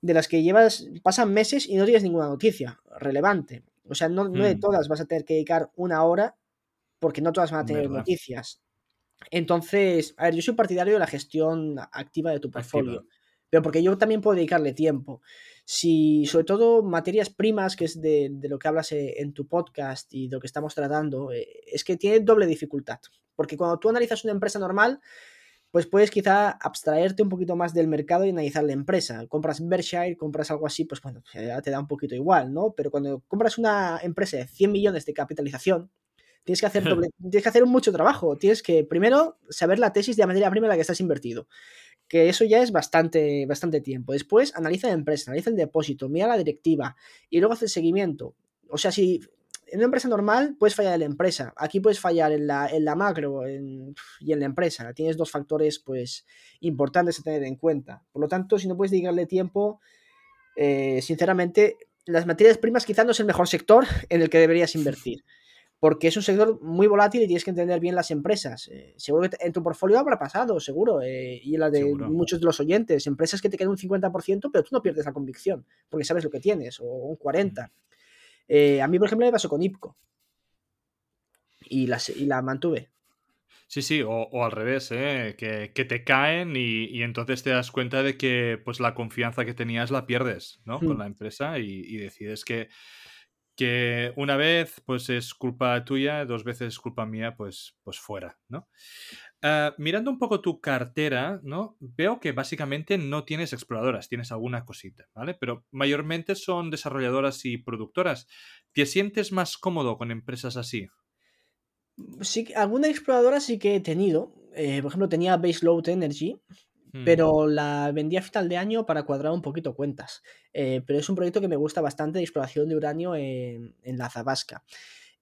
de las que llevas, pasan meses y no tienes ninguna noticia relevante. O sea, no, no de hmm. todas vas a tener que dedicar una hora porque no todas van a tener noticias. Entonces, a ver, yo soy partidario de la gestión activa de tu portfolio, pero porque yo también puedo dedicarle tiempo. Si, sobre todo, materias primas, que es de, lo que hablas eh, en tu podcast y de lo que estamos tratando, eh, es que tiene doble dificultad. Porque cuando tú analizas una empresa normal, pues puedes quizá abstraerte un poquito más del mercado y analizar la empresa. Compras Berkshire, compras algo así, pues bueno, te da un poquito igual, ¿no? Pero cuando compras una empresa de 100 millones de capitalización, Tienes que hacer, tienes que hacer mucho trabajo. Tienes que primero saber la tesis de la materia prima en la que estás invertido. Que eso ya es bastante, bastante tiempo. Después analiza la empresa, analiza el depósito, mira la directiva y luego hace el seguimiento. O sea, si en una empresa normal puedes fallar en la empresa. Aquí puedes fallar en la, en la macro y en la empresa. Tienes dos factores pues importantes a tener en cuenta. Por lo tanto, si no puedes dedicarle tiempo, eh, sinceramente, las materias primas quizás no es el mejor sector en el que deberías invertir porque es un sector muy volátil y tienes que entender bien las empresas. Eh, seguro que en tu portfolio habrá pasado, seguro, eh, y en la de muchos de los oyentes, empresas que te quedan un 50%, pero tú no pierdes la convicción, porque sabes lo que tienes, o un 40%. Eh, a mí, por ejemplo, me pasó con IPCO, y la, y la mantuve. Sí, sí, o, al revés, ¿eh? que, te caen y, entonces te das cuenta de que pues la confianza que tenías la pierdes, ¿no? Con mm. la empresa y, decides que, que una vez pues es culpa tuya, dos veces es culpa mía, pues, pues fuera, ¿no? Ah, mirando un poco tu cartera, ¿no? Veo que básicamente no tienes exploradoras, tienes alguna cosita, ¿vale? Pero mayormente son desarrolladoras y productoras. ¿Te sientes más cómodo con empresas así? Sí, alguna exploradora sí que he tenido. Eh, por ejemplo, tenía Base Load Energy, mm. pero la vendí a final de año para cuadrar un poquito cuentas. Eh, pero es un proyecto que me gusta bastante de exploración de uranio en, la Zabasca.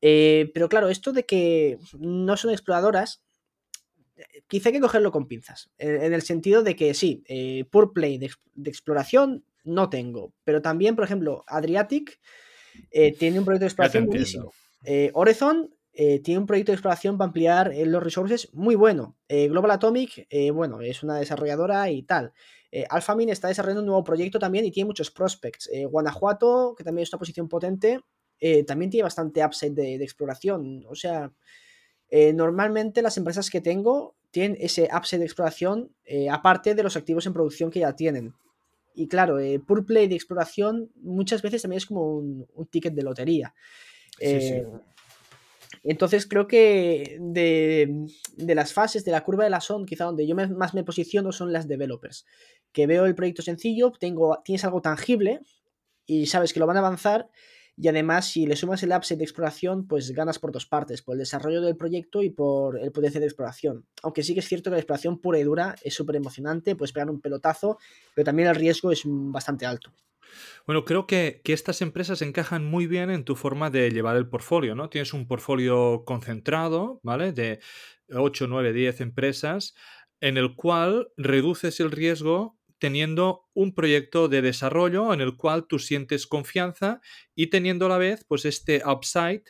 Eh, pero claro, esto de que no son exploradoras, quizá hay que cogerlo con pinzas. En, el sentido de que sí, Pure Play de, exploración no tengo. Pero también, por ejemplo, Adriatic tiene un proyecto de exploración buenísimo. Horizon eh, tiene un proyecto de exploración para ampliar eh, los resources muy bueno. Eh, Global Atomic, bueno, es una desarrolladora y tal. Alphamin está desarrollando un nuevo proyecto también y tiene muchos prospects. Guanajuato, que también es una posición potente, también tiene bastante upside de, exploración. O sea, normalmente las empresas que tengo tienen ese upside de exploración aparte de los activos en producción que ya tienen. Y claro, Pure Play de exploración muchas veces también es como un, ticket de lotería. Sí, sí. Entonces creo que de, las fases de la curva de la SON, quizá donde yo más me posiciono son las developers. Que veo el proyecto sencillo, tengo, tienes algo tangible y sabes que lo van a avanzar. Y además, si le sumas el upside de exploración, pues ganas por dos partes, por el desarrollo del proyecto y por el potencial de exploración. Aunque sí que es cierto que la exploración pura y dura es súper emocionante, puedes pegar un pelotazo, pero también el riesgo es bastante alto. Bueno, creo que, estas empresas encajan muy bien en tu forma de llevar el portfolio, ¿no? Tienes un portfolio concentrado, ¿vale? De 8, 9, 10 empresas, en el cual reduces el riesgo teniendo un proyecto de desarrollo en el cual tú sientes confianza y teniendo a la vez pues este upside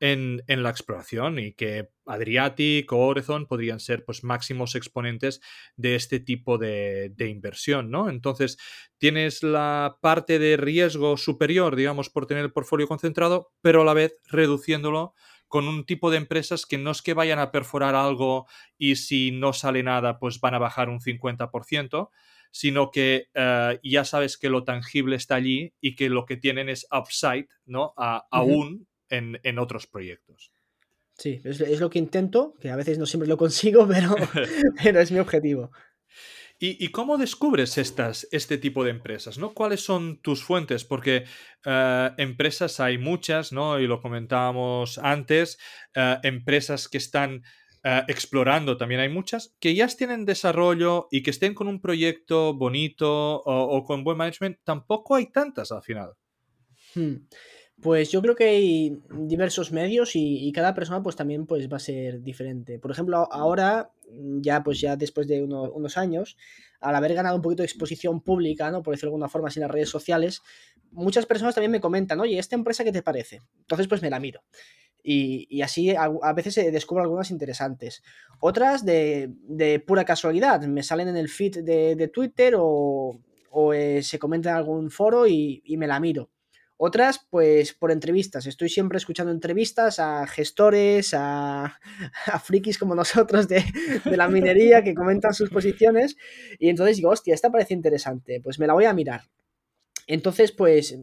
en, la exploración y que Adriatic o Horizon podrían ser pues máximos exponentes de este tipo de, inversión, ¿no? Entonces tienes la parte de riesgo superior, digamos, por tener el portfolio concentrado, pero a la vez reduciéndolo con un tipo de empresas que no es que vayan a perforar algo y si no sale nada, pues van a bajar un 50%, sino que eh, ya sabes que lo tangible está allí y que lo que tienen es upside, ¿no? aún en, otros proyectos. Sí, es, lo que intento, que a veces no siempre lo consigo, pero, pero es mi objetivo. ¿Y, cómo descubres estas, este tipo de empresas? ¿no? ¿Cuáles son tus fuentes? Porque eh, empresas hay muchas, ¿no? Y lo comentábamos antes, eh, empresas que están eh, explorando también hay muchas, que ya tienen desarrollo y que estén con un proyecto bonito o, con buen management, tampoco hay tantas al final. Hmm. Pues yo creo que hay diversos medios y, cada persona pues también pues va a ser diferente. Por ejemplo, ahora, ya pues ya después de unos años, al haber ganado un poquito de exposición pública, ¿no? Por decirlo de alguna forma, en las redes sociales, muchas personas también me comentan, oye, ¿esta empresa qué te parece? Entonces pues me la miro. Y, así a, veces descubro algunas interesantes. Otras de, pura casualidad, me salen en el feed de, Twitter o, eh, se comenta en algún foro y me la miro. Otras, pues por entrevistas. Estoy siempre escuchando entrevistas a gestores, a, frikis como nosotros de, la minería que comentan sus posiciones. Y entonces digo, hostia, esta parece interesante. Pues me la voy a mirar. Entonces, pues,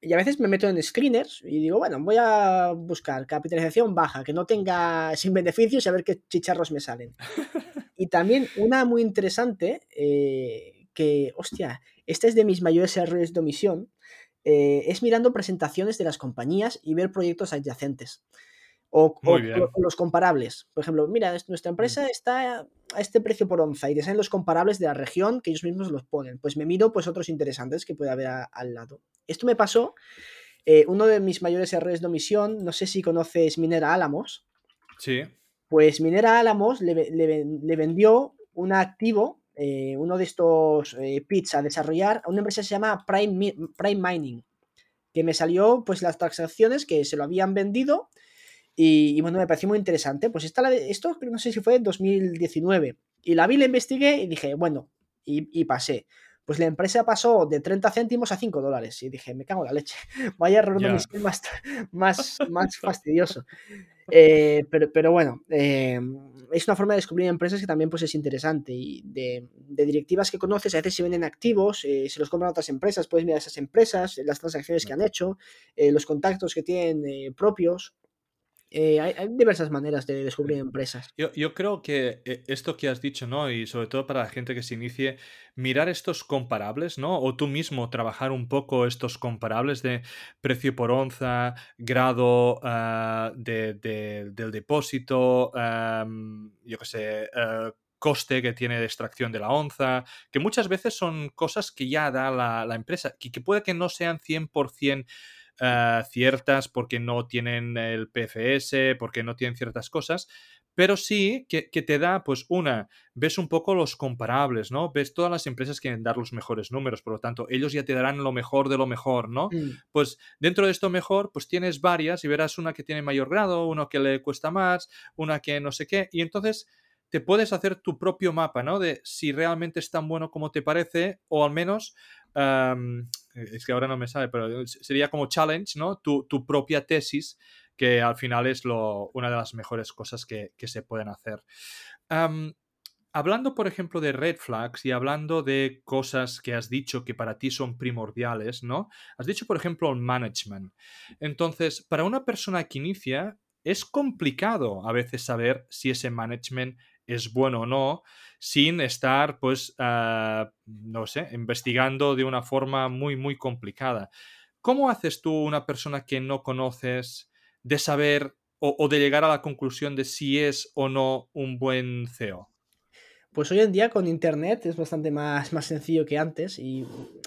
y a veces me meto en screeners y digo, bueno, voy a buscar capitalización baja, que no tenga sin beneficios y a ver qué chicharros me salen. Y también una muy interesante, eh, que, hostia, esta es de mis mayores errores de omisión, eh, es mirando presentaciones de las compañías y ver proyectos adyacentes. O, los comparables. Por ejemplo, mira, nuestra mm. empresa está a este precio por onza y te salen los comparables de la región que ellos mismos los ponen. Pues me miro pues otros interesantes que puede haber al lado. Esto me pasó, eh, uno de mis mayores errores de omisión, no sé si conoces Minera Álamos. Sí. Pues Minera Álamos le vendió un activo eh, uno de estos eh, pits a desarrollar a una empresa que se llama Prime, Prime Mining, que me salió pues las transacciones que se lo habían vendido y, bueno, me pareció muy interesante. Pues esta, esto no sé si fue en 2019 y la vi, la investigué y dije, bueno, y, pasé. Pues la empresa pasó de 30 céntimos a 5 dólares y dije, me cago en la leche, vaya error más, más, más fastidioso. Eh, pero, pero, bueno, eh, es una forma de descubrir empresas que también pues, es interesante. Y de, directivas que conoces, a veces se venden activos, se los compran otras empresas, puedes mirar esas empresas, las transacciones que han hecho, los contactos que tienen propios. Eh, hay, diversas maneras de descubrir empresas. Yo, creo que eh, esto que has dicho, ¿no? Y sobre todo para la gente que se inicie, mirar estos comparables, ¿no? O tú mismo trabajar un poco estos comparables de precio por onza, grado ah, del depósito, yo qué sé, eh, coste que tiene de extracción de la onza, que muchas veces son cosas que ya da la, la empresa, y que puede que no sean 100% eh, ciertas porque no tienen el PFS, porque no tienen ciertas cosas, pero sí que, te da, pues una, ves un poco los comparables, ¿no? Ves todas las empresas quieren dar los mejores números, por lo tanto, ellos ya te darán lo mejor de lo mejor, ¿no? Mm. Pues dentro de esto mejor, pues tienes varias y verás una que tiene mayor grado, una que le cuesta más, una que no sé qué, y entonces te puedes hacer tu propio mapa, ¿no? De si realmente es tan bueno como te parece, o al menos es que ahora no me sabe, pero sería como challenge, ¿no? Tu, propia tesis, que al final es lo, una de las mejores cosas que, se pueden hacer. hablando, por ejemplo, de red flags y hablando de cosas que has dicho que para ti son primordiales, ¿no? Has dicho, por ejemplo, el management. Entonces, para una persona que inicia, es complicado a veces saber si ese management es bueno o no, sin estar, pues, ah, no sé, investigando de una forma muy, muy complicada. ¿Cómo haces tú, una persona que no conoces, de saber o, de llegar a la conclusión de si es o no un buen CEO? Pues hoy en día con Internet es bastante más, más sencillo que antes y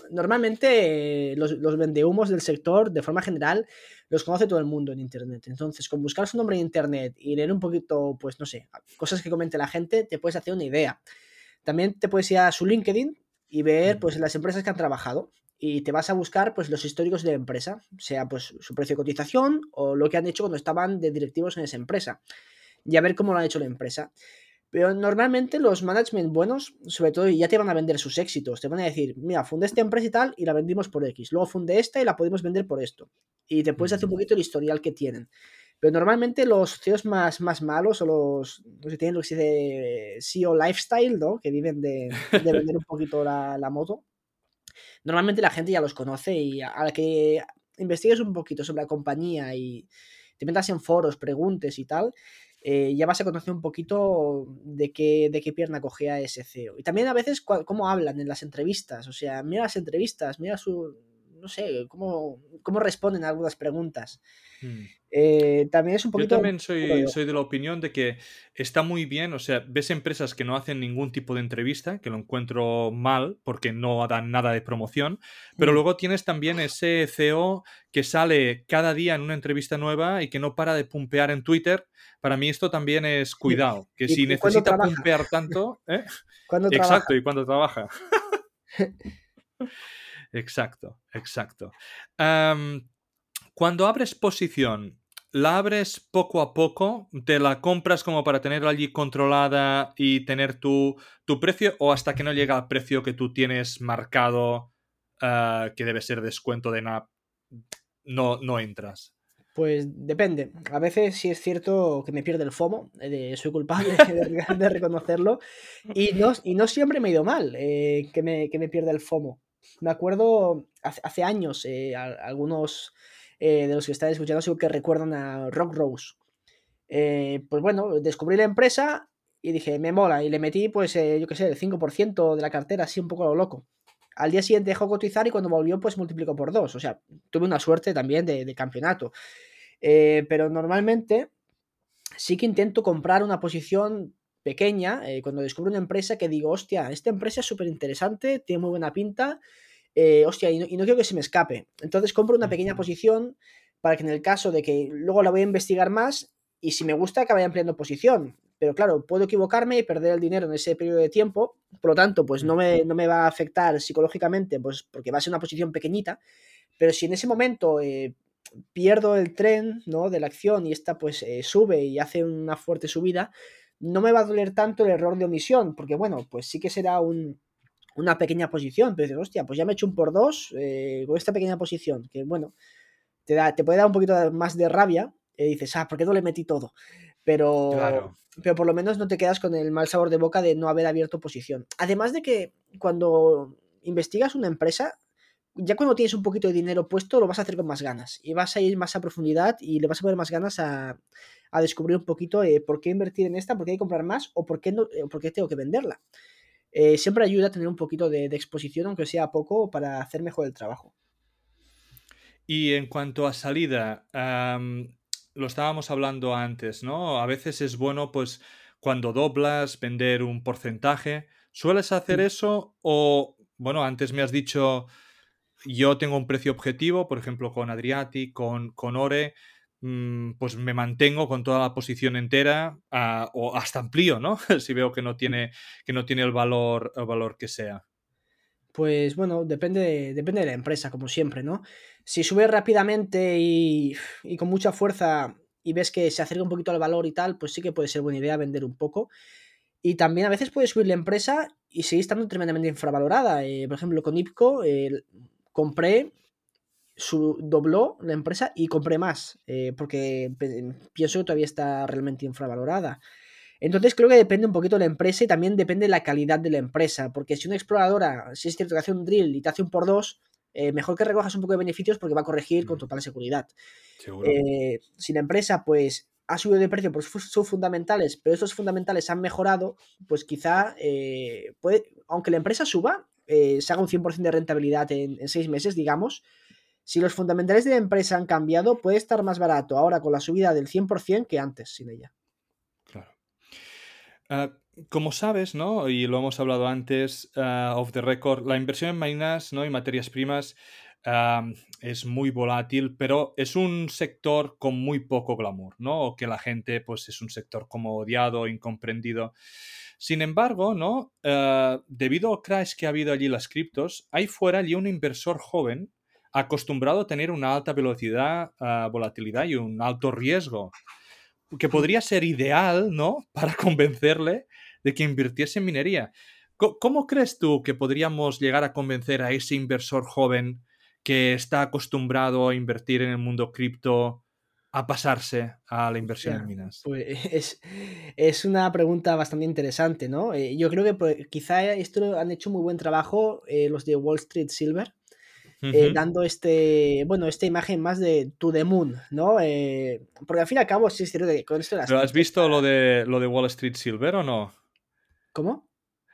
normalmente los, los vendehumos del sector, de forma general, los conoce todo el mundo en Internet. Entonces, con buscar su nombre en Internet y leer un poquito, pues no sé, cosas que comente la gente, te puedes hacer una idea. También te puedes ir a su LinkedIn y ver pues las empresas que han trabajado y te vas a buscar pues los históricos de la empresa, sea pues su precio de cotización o lo que han hecho cuando estaban de directivos en esa empresa y a ver cómo lo ha hecho la empresa. Pero normalmente los management buenos, sobre todo, ya te van a vender sus éxitos. Te van a decir, mira, fundé esta empresa y tal y la vendimos por X. Luego fundé esta y la podemos vender por esto. Y te puedes hacer un poquito el historial que tienen. Pero normalmente los CEOs más, más malos o los, que tienen lo que se dice CEO lifestyle, ¿no? Que viven de, vender un poquito la, la, moto. Normalmente la gente ya los conoce y a la que investigues un poquito sobre la compañía y te metas en foros, preguntes y tal, eh, ya vas a conocer un poquito de qué, de qué pierna cogea ese CEO. Y también a veces cómo hablan en las entrevistas, o sea, mira las entrevistas, mira su, no sé, cómo, cómo responden a algunas preguntas. Hmm. Eh, también es un poquito... Yo también soy, soy de la opinión de que está muy bien, o sea, ves empresas que no hacen ningún tipo de entrevista, que lo encuentro mal porque no dan nada de promoción, pero hmm. luego tienes también ese CEO que sale cada día en una entrevista nueva y que no para de pumpear en Twitter. Para mí esto también es cuidado, que si necesita pumpear tanto... ¿eh? Exacto, y cuando trabaja. Exacto, exacto. cuando abres posición, ¿la abres poco a poco? ¿Te la compras como para tenerla allí controlada y tener tu, tu precio? ¿O hasta que no llega al precio que tú tienes marcado, ah, que debe ser descuento de NAP, no, no entras? Pues depende. A veces sí es cierto que me pierde el FOMO, eh, soy culpable de, reconocerlo. Y no, y no siempre me ha ido mal eh, que, me, que me pierda el FOMO me acuerdo hace, años, eh, algunos eh, de los que están escuchando seguro que recuerdan a Rock Rose. Eh, pues bueno, descubrí la empresa y dije, me mola, y le metí, pues, yo qué sé, el 5% de la cartera, así un poco lo loco. Al día siguiente dejó cotizar y cuando volvió, pues multiplicó por dos. O sea, tuve una suerte también de, de campeonato. pero normalmente sí que intento comprar una posición pequeña, eh, cuando descubro una empresa que digo, hostia, esta empresa es súper interesante, tiene muy buena pinta, eh, hostia, y no, quiero que se me escape. Entonces compro una pequeña posición para que en el caso de que luego la voy a investigar más y si me gusta que vaya ampliando posición. Pero claro, puedo equivocarme y perder el dinero en ese periodo de tiempo, por lo tanto, pues no me, no me va a afectar psicológicamente, pues porque va a ser una posición pequeñita, pero si en ese momento eh, pierdo el tren ¿no? de la acción y esta pues sube y hace una fuerte subida, no me va a doler tanto el error de omisión, porque bueno, pues sí que será una pequeña posición, pero dices, hostia, pues ya me he hecho un por dos eh, con esta pequeña posición, que bueno, te, da, te puede dar un poquito más de rabia, y dices, ah, ¿por qué no le metí todo? Pero, pero por lo menos no te quedas con el mal sabor de boca de no haber abierto posición. Además de que cuando investigas una empresa, ya cuando tienes un poquito de dinero puesto, lo vas a hacer con más ganas y vas a ir más a profundidad y le vas a poner más ganas a, descubrir un poquito eh, por qué invertir en esta, por qué hay que comprar más o por qué, no, eh, por qué tengo que venderla. Eh, siempre ayuda a tener un poquito de, exposición, aunque sea poco, para hacer mejor el trabajo. Y en cuanto a salida, lo estábamos hablando antes, ¿no? A veces es bueno, pues, cuando doblas, vender un porcentaje. ¿Sueles hacer eso? O, bueno, antes me has dicho yo tengo un precio objetivo, por ejemplo, con Adriati, con, con Ore, pues me mantengo con toda la posición entera o hasta amplío, ¿no? si veo que no tiene, que no tiene el, valor, el valor que sea. Pues bueno, depende de, depende de la empresa, como siempre, ¿no? Si sube rápidamente y, y, con mucha fuerza y ves que se acerca un poquito al valor y tal, pues sí que puede ser buena idea vender un poco. Y también a veces puede subir la empresa y seguir estando tremendamente infravalorada. Eh, por ejemplo, con IPCO, compré, su, dobló la empresa y compré más, eh, porque pienso que todavía está realmente infravalorada. Entonces creo que depende un poquito de la empresa y también depende de la calidad de la empresa, porque si una exploradora, si es cierto que hace un drill y te hace un por dos, eh, mejor que recojas un poco de beneficios porque va a corregir con mm. total seguridad. Eh, si la empresa pues ha subido de precio por sus fundamentales, pero esos fundamentales han mejorado, pues quizá, puede, aunque la empresa suba, se haga un 100% de rentabilidad en, seis meses, digamos, si los fundamentales de la empresa han cambiado, puede estar más barato ahora con la subida del 100% que antes sin ella. Claro. Ah, como sabes, ¿no? Y lo hemos hablado antes, uh, off the record, la inversión en minas ¿no? y materias primas es muy volátil, pero es un sector con muy poco glamour, ¿no? O que la gente, pues, es un sector como odiado, incomprendido. Sin embargo, ¿no? Debido al crash que ha habido allí las criptos, hay fuera allí un inversor joven acostumbrado a tener una alta velocidad, uh, volatilidad y un alto riesgo, que podría ser ideal, ¿no? Para convencerle de que invirtiese en minería. ¿Cómo crees tú que podríamos llegar a convencer a ese inversor joven que está acostumbrado a invertir en el mundo cripto a pasarse a la inversión en minas? Pues es, una pregunta bastante interesante, ¿no? Eh, yo creo que pues, quizá esto han hecho muy buen trabajo eh, los de Wall Street Silver, eh, dando este, bueno, esta imagen más de To the Moon, ¿no? porque al fin y al cabo, sí es cierto que con esto... ¿Pero has visto lo de, lo de Wall Street Silver o no? ¿Cómo?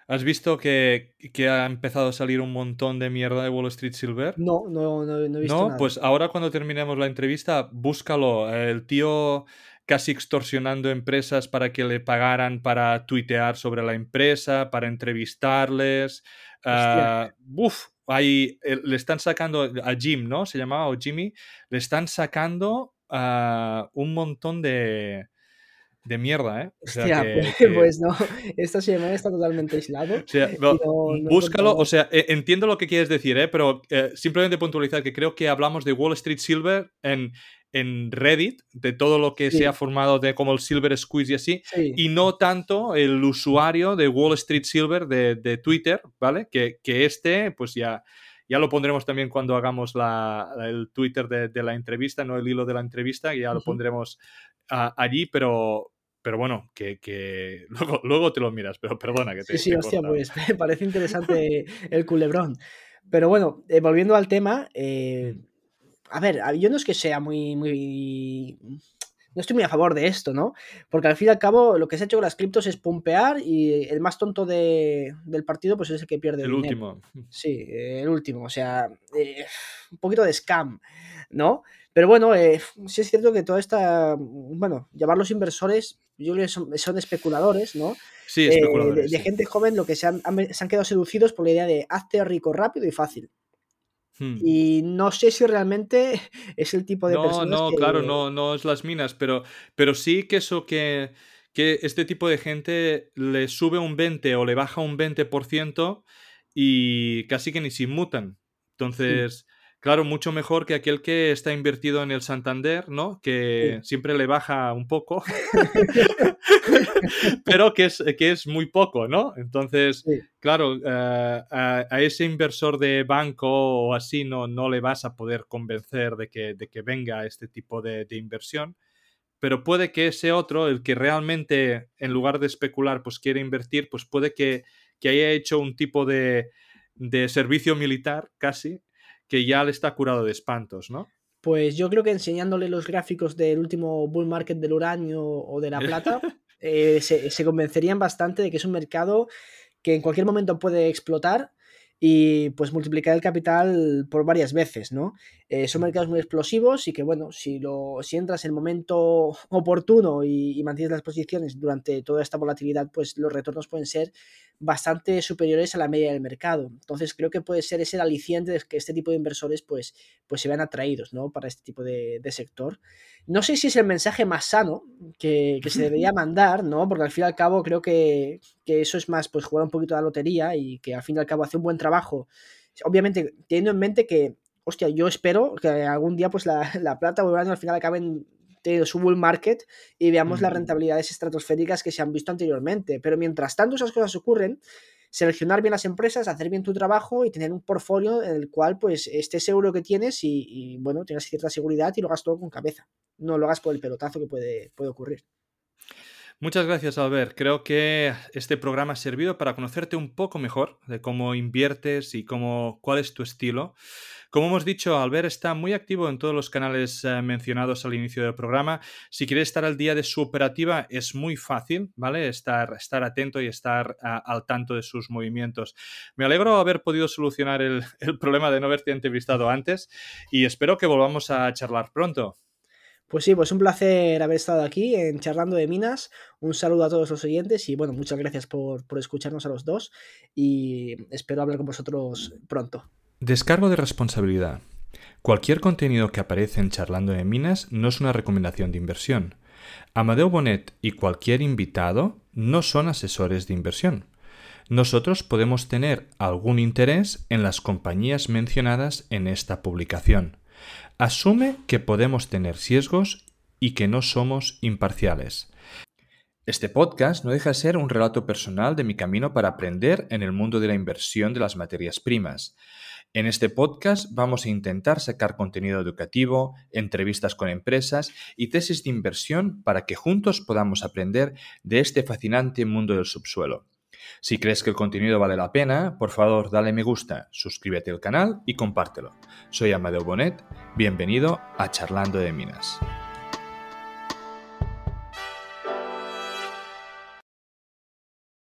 ¿Has visto que, ha empezado a salir un montón de mierda de Wall Street Silver? No, no, no, he visto. No, pues ahora cuando terminemos la entrevista, búscalo. El tío casi extorsionando empresas para que le pagaran para tuitear sobre la empresa, para entrevistarles. Uh, uf, ahí eh, le están sacando a Jim, ¿no? Se llamaba o Jimmy. Le están sacando uh, un montón de, de mierda, ¿eh? O sea, pues, pues, no, esta semana está totalmente aislado. búscalo, o sea, e, entiendo lo que quieres decir, ¿eh? Pero eh, simplemente puntualizar que creo que hablamos de Wall Street Silver en, en Reddit, de todo lo que se ha formado de como el Silver Squeeze y así, y no tanto el usuario de Wall Street Silver de, de Twitter, ¿vale? Que, que, este, pues ya... Ya lo pondremos también cuando hagamos la, el Twitter de, de, la entrevista, no el hilo de la entrevista, ya lo pondremos allí, pero, pero bueno, que, luego, te lo miras, pero perdona que te. Sí, sí, hostia, pues me parece interesante el culebrón. Pero bueno, eh, volviendo al tema, eh, mm. A ver, yo no es que sea muy, muy. No estoy muy a favor de esto, ¿no? Porque al fin y al cabo lo que se ha hecho con las criptos es pumpear y el más tonto del partido pues es el que pierde el, último. Sí, el último. O sea, eh, un poquito de scam, ¿no? Pero bueno, sí es cierto que toda esta, bueno, llamar los inversores yo creo que son, especuladores, ¿no? Sí, eh, especuladores. de, gente joven, lo que se han, se han, quedado seducidos por la idea de hazte rico rápido y fácil. Hmm. Y no sé si realmente es el tipo de no, personas. No, claro, no, no es las minas, pero, pero sí que eso que, que este tipo de gente le sube un 20 o le baja un 20% y casi que ni se inmutan. Entonces. Claro, mucho mejor que aquel que está invertido en el Santander, ¿no? Que siempre le baja un poco, pero que es, que es muy poco, ¿no? Entonces, claro, eh, a, ese inversor de banco o así no, no le vas a poder convencer de que, de que venga este tipo de, inversión. pero puede que ese otro, el que realmente en lugar de especular, pues quiere invertir, pues puede que, haya hecho un tipo de, de servicio militar casi que ya le está curado de espantos, ¿no? Pues yo creo que enseñándole los gráficos del último bull market del uranio o de la plata, eh, se, convencerían bastante de que es un mercado que en cualquier momento puede explotar y pues multiplicar el capital por varias veces, ¿no? Eh, son mercados muy explosivos y que, bueno, si, lo, si entras en el momento oportuno y, y, mantienes las posiciones durante toda esta volatilidad, pues los retornos pueden ser bastante superiores a la media del mercado. Entonces creo que puede ser ese aliciente de que este tipo de inversores pues, pues se vean atraídos ¿no? para este tipo de, sector. No sé si es el mensaje más sano que, se debería mandar, ¿no? porque al fin y al cabo creo que, eso es más pues jugar un poquito a la lotería y que al fin y al cabo hace un buen trabajo. Obviamente teniendo en mente que hostia, yo espero que algún día pues la, la plata o el al final acaben su bull market y veamos las rentabilidades estratosféricas que se han visto anteriormente. Pero mientras tanto esas cosas ocurren, seleccionar bien las empresas, hacer bien tu trabajo y tener un portfolio en el cual pues estés seguro que tienes y, bueno, tengas cierta seguridad y lo hagas todo con cabeza. No lo hagas por el pelotazo que puede, puede ocurrir. Muchas gracias, Albert. Creo que este programa ha servido para conocerte un poco mejor de cómo inviertes y cómo, cuál es tu estilo. Como hemos dicho, Albert está muy activo en todos los canales eh, mencionados al inicio del programa. Si quieres estar al día de su operativa, es muy fácil, ¿vale? Estar, estar atento y estar al tanto de sus movimientos. Me alegro haber podido solucionar el, el problema de no haberte entrevistado antes y espero que volvamos a charlar pronto. Pues sí, pues un placer haber estado aquí en Charlando de Minas. Un saludo a todos los oyentes y bueno, muchas gracias por, escucharnos a los dos y espero hablar con vosotros pronto. Descargo de responsabilidad. Cualquier contenido que aparece en Charlando de Minas no es una recomendación de inversión. Amadeo Bonet y cualquier invitado no son asesores de inversión. Nosotros podemos tener algún interés en las compañías mencionadas en esta publicación Asume que podemos tener sesgos y que no somos imparciales. Este podcast no deja de ser un relato personal de mi camino para aprender en el mundo de la inversión de las materias primas. En este podcast vamos a intentar sacar contenido educativo, entrevistas con empresas y tesis de inversión para que juntos podamos aprender de este fascinante mundo del subsuelo. Si crees que el contenido vale la pena, por favor dale me gusta, suscríbete al canal y compártelo. Soy Amadeo Bonet, bienvenido a Charlando de Minas.